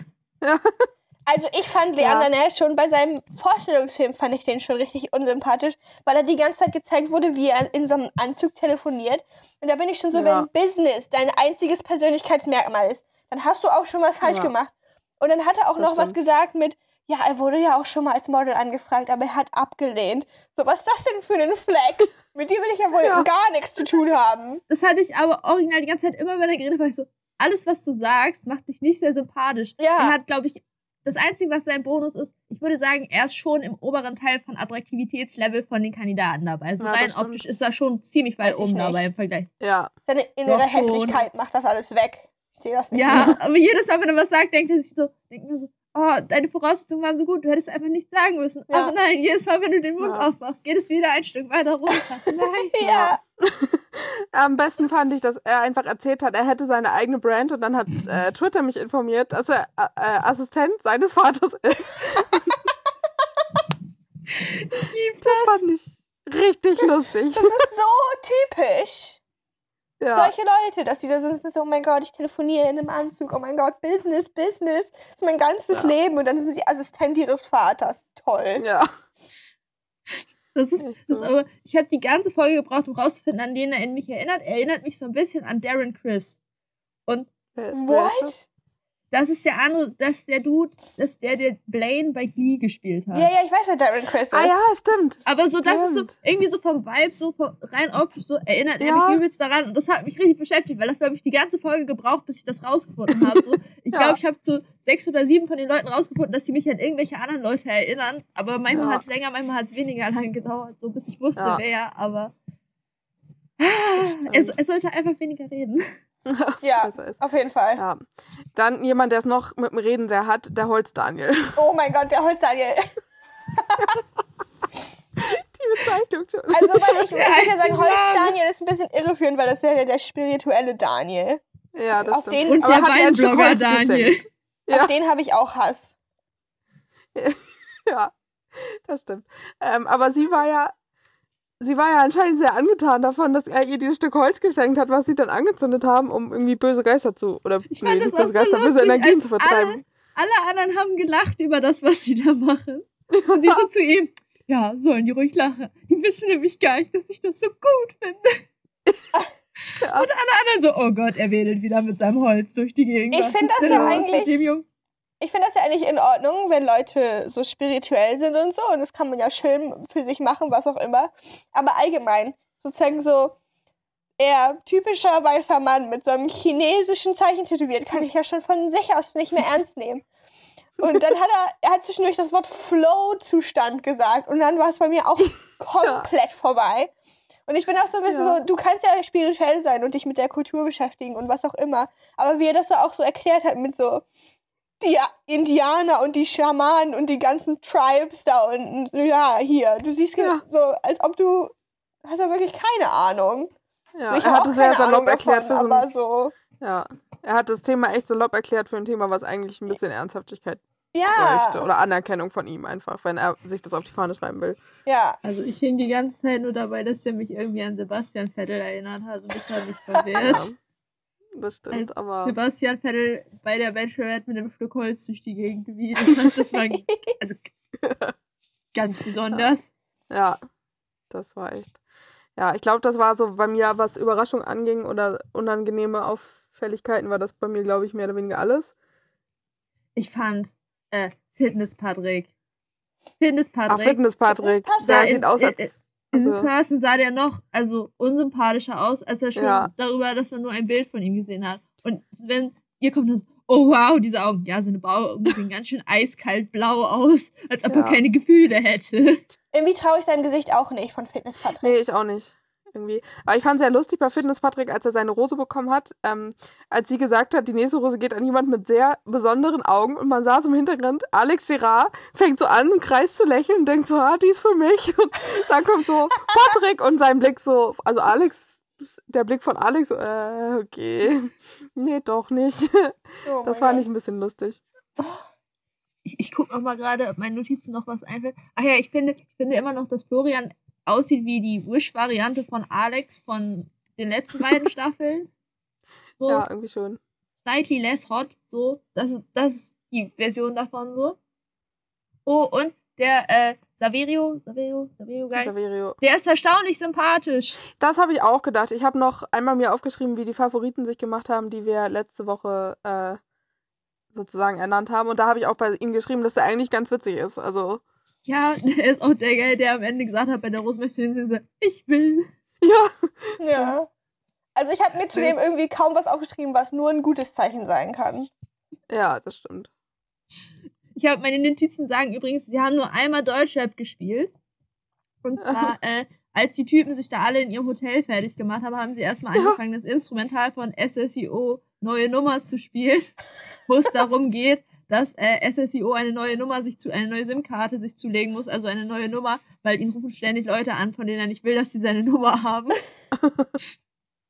Also ich fand Leander Nash schon bei seinem Vorstellungsfilm fand ich den schon richtig unsympathisch, weil er die ganze Zeit gezeigt wurde, wie er in so einem Anzug telefoniert. Und da bin ich schon so, Ja. wenn Business dein einziges Persönlichkeitsmerkmal ist, dann hast du auch schon was falsch Ja. gemacht. Und dann hat er auch Das noch was stimmt. gesagt mit, ja, er wurde ja auch schon mal als Model angefragt, aber er hat abgelehnt. So, was ist das denn für ein Fleck? Mit dir will ich ja wohl Ja. gar nichts zu tun haben. Das hatte ich aber original die ganze Zeit immer, wenn er geredet hat, war ich so, alles, was du sagst, macht dich nicht sehr sympathisch. Ja. Er hat, glaube ich, das Einzige, was sein Bonus ist, ich würde sagen, er ist schon im oberen Teil von Attraktivitätslevel von den Kandidaten dabei. Also Ja, rein optisch ist er schon ziemlich weit oben nicht. dabei im Vergleich. Ja. Seine innere Doch schon. Hässlichkeit macht das alles weg. Ich sehe das nicht. Ja, aber jedes Mal, wenn er was sagt, denkt er sich so, denkt mir so, oh, deine Voraussetzungen waren so gut, du hättest einfach nichts sagen müssen. Ja. Aber nein, jedes Mal, wenn du den Mund Ja. aufmachst, geht es wieder ein Stück weiter runter. Nein. Ja. Am besten fand ich, dass er einfach erzählt hat, er hätte seine eigene Brand und dann hat äh, Twitter mich informiert, dass er äh, äh, Assistent seines Vaters ist. Ich lieb Das das. fand ich richtig lustig. Das ist so typisch. Ja. Solche Leute, dass die da so sind, so, oh mein Gott, ich telefoniere in einem Anzug, oh mein Gott, Business, Business, das ist mein ganzes Ja. Leben und dann sind sie Assistent ihres Vaters. Toll. Ja. Das ist, das so. aber, ich habe die ganze Folge gebraucht, um rauszufinden, an wen er in mich erinnert. Er erinnert mich so ein bisschen an Darren Chris. Und ist? What? Das ist der andere, das ist der Dude, das ist der, der Blaine bei Glee gespielt hat. Ja, ja, ich weiß, wer Darren Chris ist. Ah ja, stimmt. Aber so, das ist so, Stimmt. irgendwie so vom Vibe, so vom, rein optisch, so erinnert er Ja. mich übelst daran. Und das hat mich richtig beschäftigt, weil dafür habe ich die ganze Folge gebraucht, bis ich das rausgefunden habe. So, ich Ja. glaube, ich habe zu sechs oder sieben von den Leuten rausgefunden, dass sie mich an irgendwelche anderen Leute erinnern. Aber manchmal Ja. hat es länger, manchmal hat es weniger lang gedauert, so bis ich wusste, Ja. wer, aber. Er, so- er sollte einfach weniger reden. Ja, auf jeden Fall. Ja. Dann jemand, der es noch mit dem Reden sehr hat, der Holz Daniel. Oh mein Gott, der Holzdaniel. Die Bezeichnung schon. Also, weil ich, ich ja sagen, einzige Holz Name. Daniel ist ein bisschen irreführend, weil das ist ja der spirituelle Daniel. ja, das auf stimmt. den- Und der Weinblogger Daniel. Ja. Auf den habe ich auch Hass. Ja, das stimmt. Ähm, aber sie war ja, sie war ja anscheinend sehr angetan davon, dass er ihr dieses Stück Holz geschenkt hat, was sie dann angezündet haben, um irgendwie böse Geister zu, oder Ich fand das böse so Geister, böse lustig, Energien als zu vertreiben. Alle anderen haben gelacht über das, was sie da machen. Und sie so zu ihm, ja, sollen die ruhig lachen. Die wissen nämlich gar nicht, dass ich das so gut finde. Ja. Und alle anderen so, oh Gott, er wedelt wieder mit seinem Holz durch die Gegend. Ich Was find ist das ja eigentlich-? Ich finde das ja eigentlich in Ordnung, wenn Leute so spirituell sind und so. Und das kann man ja schön für sich machen, was auch immer. Aber allgemein, sozusagen so, er, typischer weißer Mann mit so einem chinesischen Zeichen tätowiert, kann ich ja schon von sich aus nicht mehr ernst nehmen. Und dann hat er, er hat zwischendurch das Wort Flow-Zustand gesagt und dann war es bei mir auch komplett vorbei. Und ich bin auch so ein bisschen Ja. so, du kannst ja spirituell sein und dich mit der Kultur beschäftigen und was auch immer. Aber wie er das so auch so erklärt hat mit so die Indianer und die Schamanen und die ganzen Tribes da unten. Ja, hier, du siehst Ja. so, als ob du hast ja wirklich keine Ahnung. Ja, ich er habe hat es sehr salopp Ahnung erklärt davon, für so aber ein, so, Ja, er hat das Thema echt salopp erklärt für ein Thema, was eigentlich ein bisschen Ernsthaftigkeit ja, bräuchte. Oder Anerkennung von ihm einfach, wenn er sich das auf die Fahne schreiben will. ja. Also ich hing die ganze Zeit nur dabei, dass er mich irgendwie an Sebastian Vettel erinnert hat und das hat mich Ja, verwirrt. Das stimmt, aber Sebastian Vettel bei der Bachelorette mit einem Stück Holz durch die Gegend gewiesen. Das war also ganz besonders. ja, das war echt. Ja, ich glaube, das war so bei mir, was Überraschung anging oder unangenehme Auffälligkeiten, war das bei mir, glaube ich, mehr oder weniger alles. Ich fand äh, Fitness Patrick. Fitness Ach, Patrick. Fitness Patrick. Fitness Der Patrick. sieht aus als. Also, Person sah der noch also unsympathischer aus, als er schon Ja. darüber, dass man nur ein Bild von ihm gesehen hat. Und wenn ihr kommt dann so, oh wow, diese Augen, ja, seine Augen sehen ganz schön eiskalt blau aus, als ob Ja. er keine Gefühle hätte. Irgendwie traue ich seinem Gesicht auch nicht von Fitness Patrick. Nee, ich auch nicht. Irgendwie. Aber ich fand sehr lustig bei Fitness Patrick, als er seine Rose bekommen hat, ähm, als sie gesagt hat, die nächste Rose geht an jemand mit sehr besonderen Augen und man sah so im Hintergrund, Alex Girard fängt so an, im Kreis zu lächeln und denkt so, ah, die ist für mich. Und dann kommt so Patrick und sein Blick so, also Alex, der Blick von Alex, so, äh, okay. Nee, doch nicht. Oh Das Gott. nicht ein bisschen lustig. Ich, ich gucke noch mal gerade, ob meinen Notizen noch was einfällt. Ach ja, ich finde, ich finde immer noch, dass Florian aussieht wie die Wish-Variante von Alex von den letzten beiden Staffeln. So, Ja, irgendwie schon. slightly less hot, so. Das, ist- das ist die Version davon so. Oh, und der äh, Saverio, Saverio, Saverio Guy, Saverio. der ist erstaunlich sympathisch. Das habe ich auch gedacht. Ich habe noch einmal mir aufgeschrieben, wie die Favoriten sich gemacht haben, die wir letzte Woche äh, sozusagen ernannt haben. Und da habe ich auch bei ihm geschrieben, dass er eigentlich ganz witzig ist. Also, Ja, der ist auch der Guy, der am Ende gesagt hat bei der Rose möchte ich will. ja. Ja. Also ich habe mir zudem irgendwie kaum was aufgeschrieben, was nur ein gutes Zeichen sein kann. Ja, das stimmt. Ich habe meine Notizen sagen übrigens, sie haben nur einmal Deutschrap gespielt. Und zwar, äh, als die Typen sich da alle in ihrem Hotel fertig gemacht haben, haben sie erstmal Ja. angefangen, das Instrumental von SSIO neue Nummer zu spielen, wo es darum geht, dass äh, SSIO eine neue Nummer sich zu, eine neue SIM-Karte sich zulegen muss, also eine neue Nummer, weil ihn rufen ständig Leute an, von denen er nicht will, dass sie seine Nummer haben.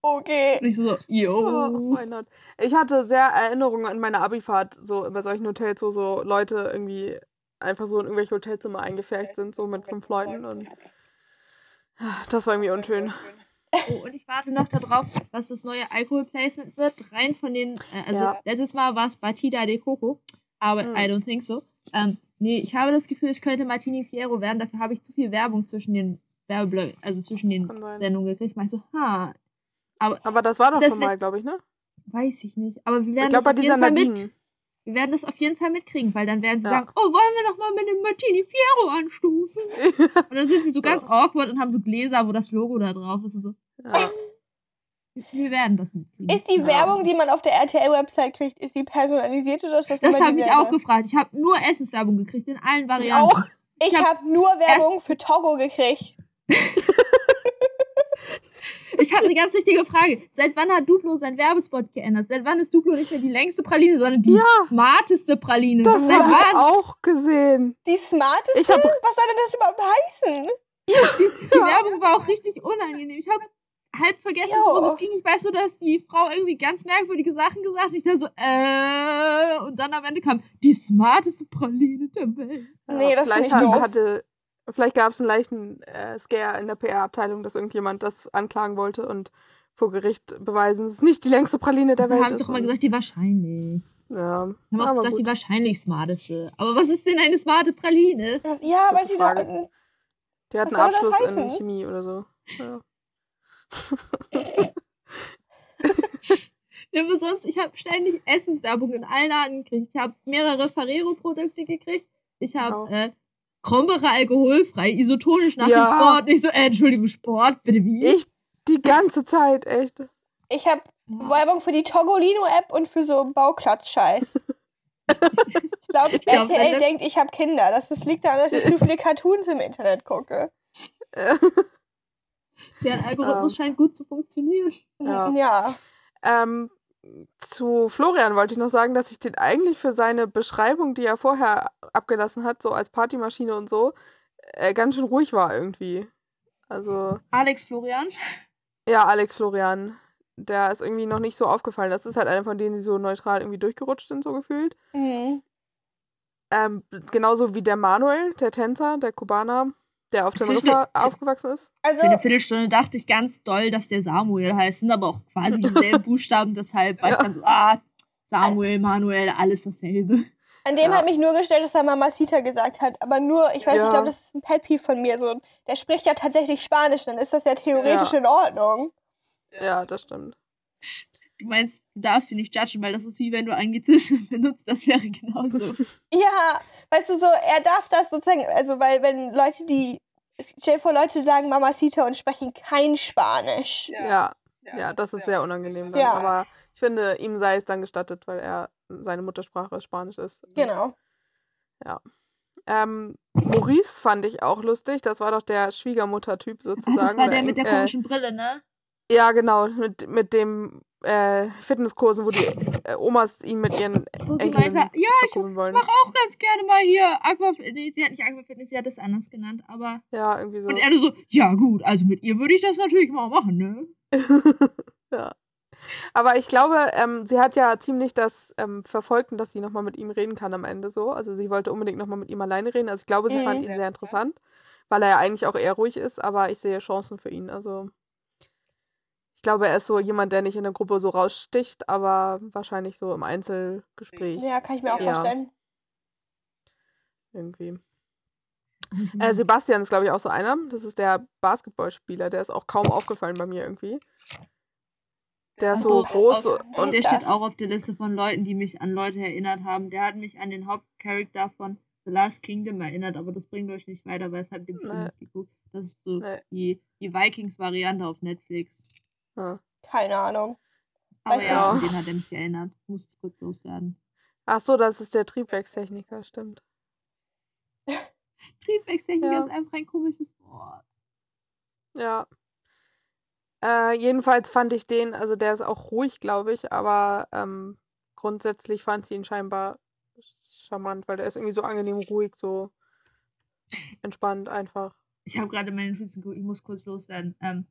Okay. Und ich so, Oh, yo. not? Ich hatte sehr Erinnerungen an meine Abifahrt, so bei solchen Hotels, wo so Leute irgendwie einfach so in irgendwelche Hotelzimmer eingefärcht sind, so mit fünf Leuten. Und das war irgendwie unschön. Oh, und ich warte noch darauf, was das neue Alkohol-Placement wird. Rein von den, äh, also Ja. letztes Mal war es Batida de Coco, aber Hm. I don't think so. Ähm, nee, ich habe das Gefühl, es könnte Martini Fiero werden. Dafür habe ich zu viel Werbung zwischen den Werbeblöcken, also zwischen den. Sendungen gekriegt. Ich so, ha, aber Aber das war doch Das schon mal, glaube ich, ne? weiß ich nicht. Aber wir werden glaube, das auf jeden Fall Nadine. mit. Wir werden das auf jeden Fall mitkriegen, weil dann werden sie Ja. sagen, oh, wollen wir noch mal mit dem Martini Fiero anstoßen? Und dann sind sie so ganz awkward und haben so Gläser, wo das Logo da drauf ist und so. ja. Wir werden das mitkriegen. Ist die Ja. Werbung, die man auf der RTL-Website kriegt, ist die personalisiert oder ist das Das habe ich auch gefragt. Ich habe nur Essenswerbung gekriegt, in allen Ich Varianten. auch. Ich Ich hab habe nur Werbung für Togo gekriegt. Ich habe eine ganz wichtige Frage. Seit wann hat Duplo sein Werbespot geändert? Seit wann ist Duplo nicht mehr die längste Praline, sondern die Ja. smarteste Praline? Das Seit habe ich wann? auch gesehen. Die smarteste? Ich Was soll denn das überhaupt heißen? Die, die Werbung war auch richtig unangenehm. Ich habe halb vergessen, Jo. worum es ging. Ich weiß so, dass die Frau irgendwie ganz merkwürdige Sachen gesagt hat. Ich dachte so, äh, und dann am Ende kam die smarteste Praline der Welt. Nee, das vielleicht hat, doof. hatte, vielleicht gab es einen leichten äh, Scare in der PR-Abteilung, dass irgendjemand das anklagen wollte und vor Gericht beweisen, es ist nicht die längste Praline der Also Welt. haben sie ist doch immer gesagt, die wahrscheinlich. Ja, Wir haben auch aber gesagt, gut. die wahrscheinlich smarteste. Aber was ist denn eine smarte Praline? Ja, weil sie doch. Die hat einen Abschluss in? Chemie oder so. Ja. Ja, aber sonst, ich habe ständig Essenswerbung in allen Arten gekriegt. Ich habe mehrere Ferrero-Produkte gekriegt. Ich habe äh, Krombacher alkoholfrei, isotonisch nach Ja. dem Sport. Nicht so, äh, Entschuldigung, Sport, bitte wie? Ich Die ganze Zeit, echt. Ich habe Werbung für die Togolino-App und für so Bauklatsch-Scheiß. ich glaube, Ich glaub, RTL wenn- denkt, ich habe Kinder. Das, das liegt daran, dass ich zu viele Cartoons im Internet gucke. Der Algorithmus Ähm. scheint gut zu funktionieren. Ja. ja. Ähm, zu Florian wollte ich noch sagen, dass ich den eigentlich für seine Beschreibung, die er vorher abgelassen hat, so als Partymaschine und so, äh, ganz schön ruhig war irgendwie. Also, Alex Florian. ja, Alex Florian, der ist irgendwie noch nicht so aufgefallen. Das ist halt einer von denen, die so neutral irgendwie durchgerutscht sind, so gefühlt. Mhm. Ähm, genauso wie der Manuel, der Tänzer, der Kubaner, der auf Teneriffa aufgewachsen ist. Also, Für eine Viertelstunde dachte ich ganz doll, dass der Samuel heißt. Sind aber auch quasi dieselben Buchstaben, deshalb war ich Ja. dann so, ah, Samuel, Manuel, alles dasselbe. an dem Ja. hat mich nur gestellt, dass er Mamacita gesagt hat. Aber nur, ich weiß, Ja. ich glaube, das ist ein Pet Peeve von mir. So, der spricht ja tatsächlich Spanisch, dann ist das ja theoretisch Ja. in Ordnung. Ja, das stimmt. Du meinst, du darfst sie nicht judgen, weil das ist wie wenn du Anglizismen benutzt, das wäre genauso. Ja, weißt du, so, er darf das sozusagen, also, weil, wenn Leute, die, stell dir vor, Leute sagen Mamacita und sprechen kein Spanisch. Ja, ja, das ist sehr unangenehm dann. Ja. Aber ich finde, ihm sei es dann gestattet, weil er seine Muttersprache Spanisch ist. Genau. Ähm, Maurice fand ich auch lustig. Das war doch der Schwiegermutter-Typ sozusagen. Das war oder der mit der komischen Brille, ne? Äh, ja, genau. Mit, mit dem äh, Fitnesskursen, wo die äh, Omas ihn mit ihren Enkeln ja, ich, ich mache auch ganz gerne mal hier Aqua, nee, sie hat nicht Aqua Fitness, sie hat das anders genannt, aber Ja, irgendwie so. und er so, ja gut, also mit ihr würde ich das natürlich mal machen, ne? ja. Aber ich glaube, ähm, sie hat ja ziemlich das ähm, verfolgt, dass sie nochmal mit ihm reden kann am Ende so. Also sie wollte unbedingt nochmal mit ihm alleine reden. Also ich glaube, sie Mhm. fand ihn sehr interessant, weil er ja eigentlich auch eher ruhig ist, aber ich sehe Chancen für ihn. Also ich glaube, er ist so jemand, der nicht in der Gruppe so raussticht, aber wahrscheinlich so im Einzelgespräch Ja, kann ich mir auch Ja. vorstellen. irgendwie. Mhm. Äh, Sebastian ist, glaube ich, auch so einer. Das ist der Basketballspieler. Der ist auch kaum aufgefallen bei mir irgendwie. Der ist so so, groß auf- und der das. steht auch auf der Liste von Leuten, die mich an Leute erinnert haben. Der hat mich an den Hauptcharakter von The Last Kingdom erinnert, aber das bringt euch nicht weiter, weil es habt ihr bestimmt Nee. nicht geguckt. Das ist so Nee. die, die Vikings-Variante auf Netflix. Ja. Keine Ahnung. Aber Weiß ja, nicht. den hat er mich erinnert. Muss kurz loswerden. Ach so, das ist der Triebwerkstechniker, stimmt. Triebwerkstechniker Ja. ist einfach ein komisches Wort. Ja. Äh, jedenfalls fand ich den, also der ist auch ruhig, glaube ich, aber ähm, grundsätzlich fand sie ihn scheinbar charmant, weil der ist irgendwie so angenehm ruhig, so entspannt einfach. Ich habe gerade meine geguckt, ich muss kurz loswerden. Ähm,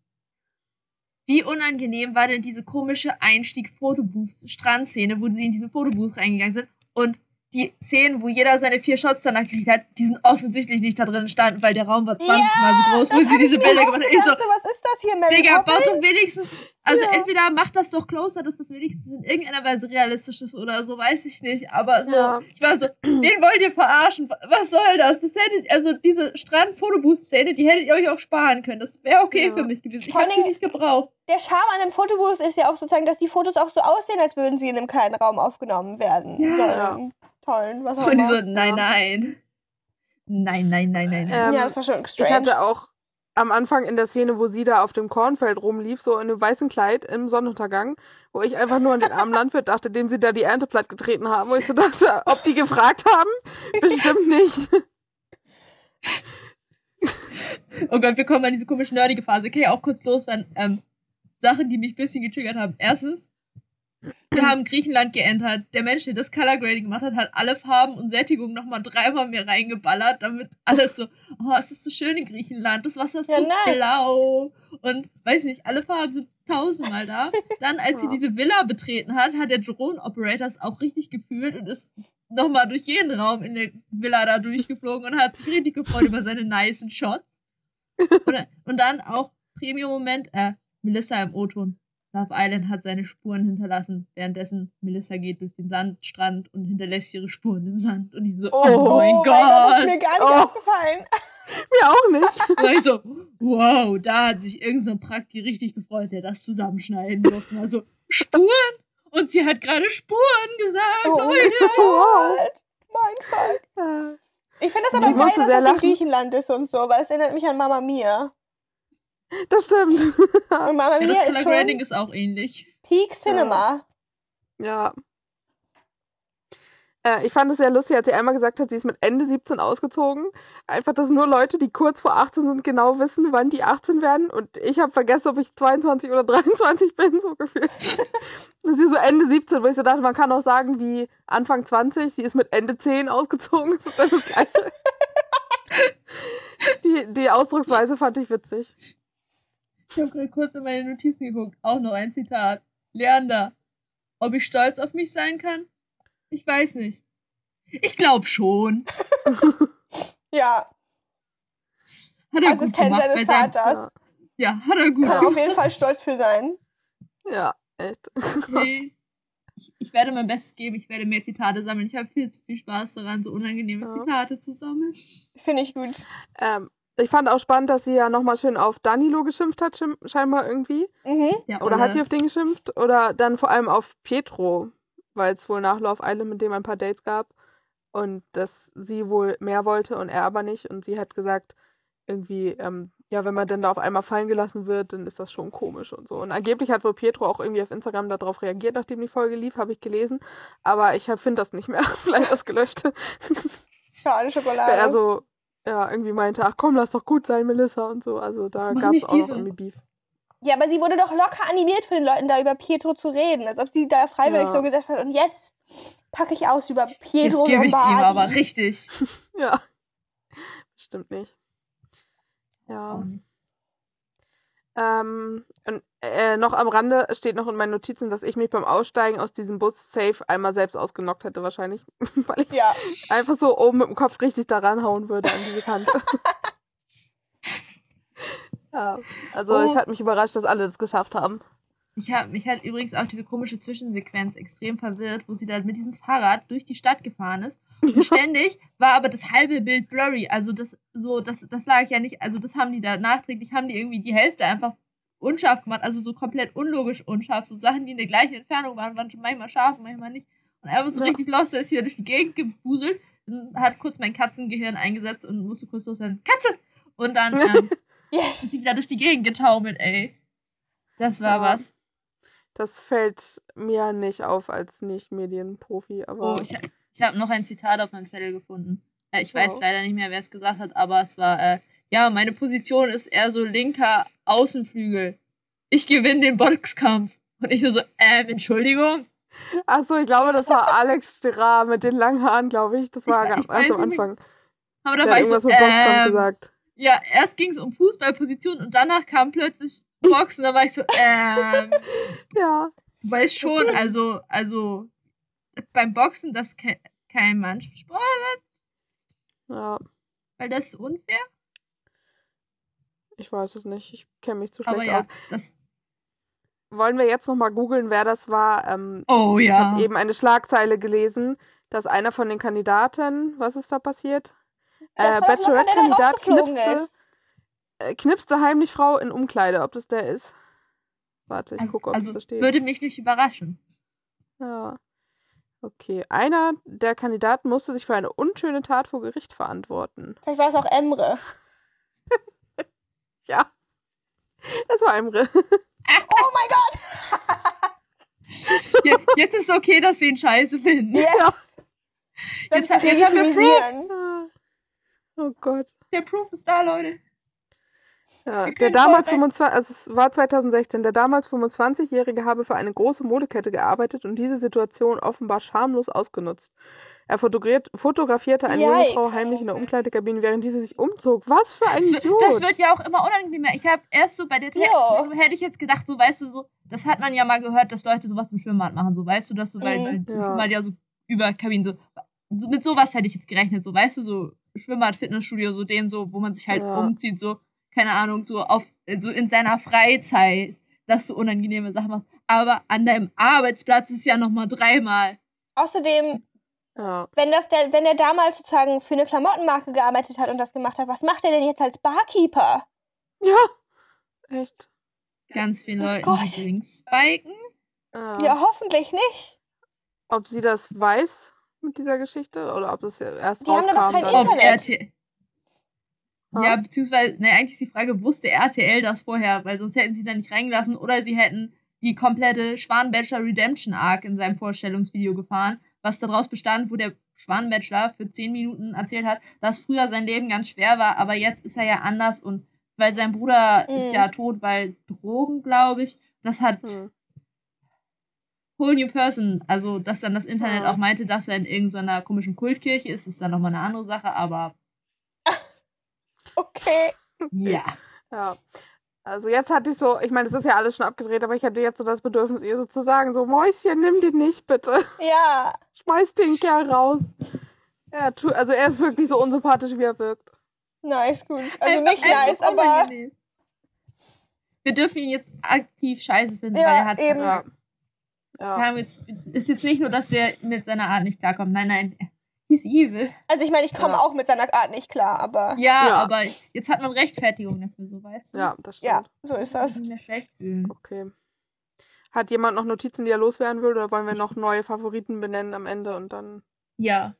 wie unangenehm war denn diese komische Einstieg-Fotobuch-Strandszene, wo sie in diesen Fotobuch reingegangen sind und die Szenen, wo jeder seine vier Shots danach gekriegt hat, die sind offensichtlich nicht da drin standen, weil der Raum war 20 Mal so groß, wo sie diese Bilder gemacht hat. Ich so, was ist das hier, Mary Digga, baut doch wenigstens. Also Ja. entweder macht das doch closer, dass das wenigstens in irgendeiner Weise realistisch ist oder so, weiß ich nicht. Aber so, Ja. ich war so, wen wollt ihr verarschen? Was soll das? Das hättet, also diese Strand-Fotobooth-Szene, die hättet ihr euch auch sparen können. Das wäre okay Ja. für mich gewesen. Ich Vor hab die nicht gebraucht. Der Charme an einem Fotobooth ist ja auch sozusagen, dass die Fotos auch so aussehen, als würden sie in einem kleinen Raum aufgenommen werden. Ja. sollen. Tollen, was auch Und die so, nein, nein. Nein, nein, nein, nein, nein. Ähm, ja, das war schon Ich strange. hatte auch am Anfang in der Szene, wo sie da auf dem Kornfeld rumlief, so in einem weißen Kleid im Sonnenuntergang, wo ich einfach nur an den armen Landwirt dachte, dem sie da die Ernte platt getreten haben, wo ich so dachte, ob die gefragt haben? Bestimmt nicht. Oh Gott, wir kommen an diese komische nerdige Phase. Okay, auch kurz loswerden. Ähm, Sachen, die mich ein bisschen getriggert haben. Erstens, wir haben Griechenland geentert. Der Mensch, der das Color Grading gemacht hat, hat alle Farben und Sättigung nochmal dreimal mehr reingeballert, damit alles so, oh, es ist so schön in Griechenland. Das Wasser ist Ja, so nice. blau. Und weiß nicht, alle Farben sind tausendmal da. Dann, als sie diese Villa betreten hat, hat der Drone-Operator es auch richtig gefühlt und ist nochmal durch jeden Raum in der Villa da durchgeflogen und hat sich richtig gefreut über seine nicen Shots. Und, und dann auch Premium-Moment, äh, Melissa im O-Ton. Love Island hat seine Spuren hinterlassen. Währenddessen Melissa geht durch den Sandstrand und hinterlässt ihre Spuren im Sand. Und ich so, oh, Oh, mein oh, Das ist Gott. mir gar nicht Oh. aufgefallen. Mir auch nicht. Und ich so, wow, da hat sich irgendein so Prakti richtig gefreut, der das zusammenschneiden durfte. Also, Spuren? Und sie hat gerade Spuren gesagt. Oh, mein Gott. Gott. Mein. Äh, Ich finde das aber geil, dass sehr das in. Griechenland ist und so, weil es erinnert mich an Mama Mia. Das stimmt. Und Mama Ja, Mia das ist Color Grading ist auch ähnlich. Peak Cinema. Ja. Äh, ich fand es sehr lustig, als sie einmal gesagt hat, sie ist mit Ende 17 ausgezogen. Einfach, dass nur Leute, die kurz vor 18 sind, genau wissen, wann die 18 werden. Und ich habe vergessen, ob ich 22 oder 23 bin, so gefühlt. Und sie so Ende 17, wo ich so dachte, man kann auch sagen, wie Anfang 20, sie ist mit Ende 10 ausgezogen. Das ist dann das Gleiche. die, die Ausdrucksweise fand ich witzig. Ich habe gerade kurz in meine Notizen geguckt. Auch noch ein Zitat. Leander, ob ich stolz auf mich sein kann? Ich weiß nicht. Ich glaube schon. Ja, Hat er gut Assistent gemacht. Bei seines seinem, Vaters. ja, hat er gut Kann er auf gemacht. jeden Fall stolz für sein. Ja, echt. Okay. Ich, ich werde mein Bestes geben. Ich werde mehr Zitate sammeln. Ich habe viel zu viel Spaß daran, so unangenehme Ja. Zitate zu sammeln. Finde ich gut. Ähm, ich fand auch spannend, dass sie ja nochmal schön auf Danilo geschimpft hat, scheinbar irgendwie. Mhm. Ja, Oder hat sie auf den geschimpft? Oder dann vor allem auf Pietro, weil es wohl nach Love Island mit dem ein paar Dates gab. Und dass sie wohl mehr wollte und er aber nicht. Und sie hat gesagt, irgendwie, ähm, ja, wenn man dann da auf einmal fallen gelassen wird, dann ist das schon komisch und so. Und angeblich hat wohl Pietro auch irgendwie auf Instagram darauf reagiert, nachdem die Folge lief, habe ich gelesen. Aber ich finde das nicht mehr. Vielleicht das gelöscht. Schade Schokolade. er so, ja, irgendwie meinte, ach komm, lass doch gut sein, Melissa und so. Also da gab es auch noch diese. irgendwie Beef. Ja, aber sie wurde doch locker animiert von den Leuten, da über Pietro zu reden. Als ob sie da freiwillig Ja. so gesessen hat. Und jetzt packe ich aus über Pietro Jetzt gebe ich ihm aber richtig. Ja. Bestimmt nicht. Ja. Ähm, und, äh, noch am Rande steht noch in meinen Notizen, dass ich mich beim Aussteigen aus diesem Bus safe einmal selbst ausgenockt hätte, wahrscheinlich. Weil ich Ja, einfach so oben mit dem Kopf richtig daran hauen würde an diese Kante. ja. Also Oh. es hat mich überrascht, dass alle das geschafft haben. Ich hab, mich hat übrigens auch diese komische Zwischensequenz extrem verwirrt, wo sie da mit diesem Fahrrad durch die Stadt gefahren ist. Und ständig war aber das halbe Bild blurry. Also das so, das, das lag ja nicht, also das haben die da nachträglich, haben die irgendwie die Hälfte einfach unscharf gemacht, also so komplett unlogisch unscharf. So Sachen, die in der gleichen Entfernung waren, waren schon manchmal scharf, manchmal nicht. Und einfach so Ja. richtig lost, der ist wieder durch die Gegend gebuselt, dann hat kurz mein Katzengehirn eingesetzt und musste kurz loswerden. Katze! Und dann ähm, yes. ist sie wieder durch die Gegend getaumelt, ey. Das war Ja. was. Das fällt mir nicht auf als Nicht-Medienprofi, aber Oh, ich, ich habe noch ein Zitat auf meinem Zettel gefunden. Äh, ich weiß Wow. leider nicht mehr, wer es gesagt hat, aber es war, äh, ja, meine Position ist eher so linker Außenflügel. Ich gewinne den Boxkampf. Und ich so, ähm, Entschuldigung? Achso, ich glaube, das war Alex Stirra mit den langen Haaren, glaube ich. Das war Ich- ganz ich weiß am nicht. Anfang. Aber da Der war hat ich so, irgendwas mit Boxkampf ähm, gesagt. ja, erst ging es um Fußballposition und danach kam plötzlich Boxen. Da war ich so, ähm, Ja. du weißt schon, also, also, beim Boxen, das ke kein Mannschaftssport, Ja. weil das ist unfair. Ich weiß es nicht. Ich kenne mich zu Aber schlecht ja, aus. das, Wollen wir jetzt nochmal googeln, wer das war? Ähm, oh Ich ja. habe eben eine Schlagzeile gelesen, dass einer von den Kandidaten, was ist da passiert? Das Äh, Bachelorette-Kandidat knipste, äh, knipste heimlich Frau in Umkleide, ob das der ist. Warte, ich gucke, ob also, es da steht. würde mich nicht überraschen. Ja. Okay, einer der Kandidaten musste sich für eine unschöne Tat vor Gericht verantworten. Vielleicht war es auch Emre. Ja. Das war Emre. Oh mein Gott! Je- Jetzt ist okay, dass wir ihn scheiße finden. Yes. Ja. Jetzt ha- jetzt haben wir legitimisieren. Ah. Oh Gott. Der Proof ist da, Leute. Ja, der damals voll 25, also es war 2016, der damals 25-Jährige habe für eine große Modekette gearbeitet und diese Situation offenbar schamlos ausgenutzt. Er fotografiert, fotografierte eine junge. Frau heimlich in der Umkleidekabine, während diese sich umzog. Was für ein Das, wird- Idiot! das wird ja auch immer unangenehmer. Ich habe erst so bei der Ja. Hätte ich jetzt gedacht, so weißt du, so, das hat man ja mal gehört, dass Leute sowas im Schwimmbad machen, so weißt du, dass so, weil, Mhm. Ja. Schwimmbad ja so über Kabinen so, so. Mit sowas hätte ich jetzt gerechnet, so weißt du, so Schwimmbad, Fitnessstudio, so den so, wo man sich halt Ja. umzieht, so, keine Ahnung, so auf, so in seiner Freizeit, dass du unangenehme Sachen machst. Aber an deinem Arbeitsplatz ist ja nochmal dreimal. Außerdem, ja. wenn das der, wenn er damals sozusagen für eine Klamottenmarke gearbeitet hat und das gemacht hat, was macht er denn jetzt als Barkeeper? ja, echt. Ganz vielen Oh Leuten, die Drinks spiken. Ja. Ja, hoffentlich nicht. Ob sie das weiß mit dieser Geschichte oder ob das ja erst Die haben da doch rauskam. kein Internet. RTL. Ja, beziehungsweise, ne, eigentlich ist die Frage, wusste RTL das vorher, weil sonst hätten sie da nicht reingelassen oder sie hätten die komplette Schwanenbachelor Redemption Arc in seinem Vorstellungsvideo gefahren, was daraus bestand, wo der Schwanenbachelor für 10 Minuten erzählt hat, dass früher sein Leben ganz schwer war, aber jetzt ist er ja anders und weil sein Bruder Mhm. ist ja tot, weil Drogen, glaube ich. Das hat Hm. Whole New Person, also dass dann das Internet Ah. auch meinte, dass er in irgendeiner komischen Kultkirche ist, ist dann nochmal eine andere Sache, aber Okay. ja. Ja. Also jetzt hatte ich so, ich meine, es ist ja alles schon abgedreht, aber ich hatte jetzt so das Bedürfnis, ihr so zu sagen, so Mäuschen, nimm den nicht bitte. Ja. Schmeiß den Kerl raus. Ja, tu, also er ist wirklich so unsympathisch, wie er wirkt. Nice, gut. Also nicht nice, aber. Wir dürfen ihn jetzt aktiv scheiße finden, Ja, weil er hat eben. Ja. Ja. haben jetzt, ist jetzt nicht nur, dass wir mit seiner Art nicht klarkommen. Nein, nein, he's evil. also ich meine, ich komme Ja. auch mit seiner Art nicht klar, aber Ja, Ja. aber jetzt hat man Rechtfertigung dafür, so weißt du? Ja, das stimmt. ja, so ist das. Nicht mehr schlecht fühlen. Okay. Hat jemand noch Notizen, die er loswerden will, oder wollen wir noch neue Favoriten benennen am Ende und dann, Ja,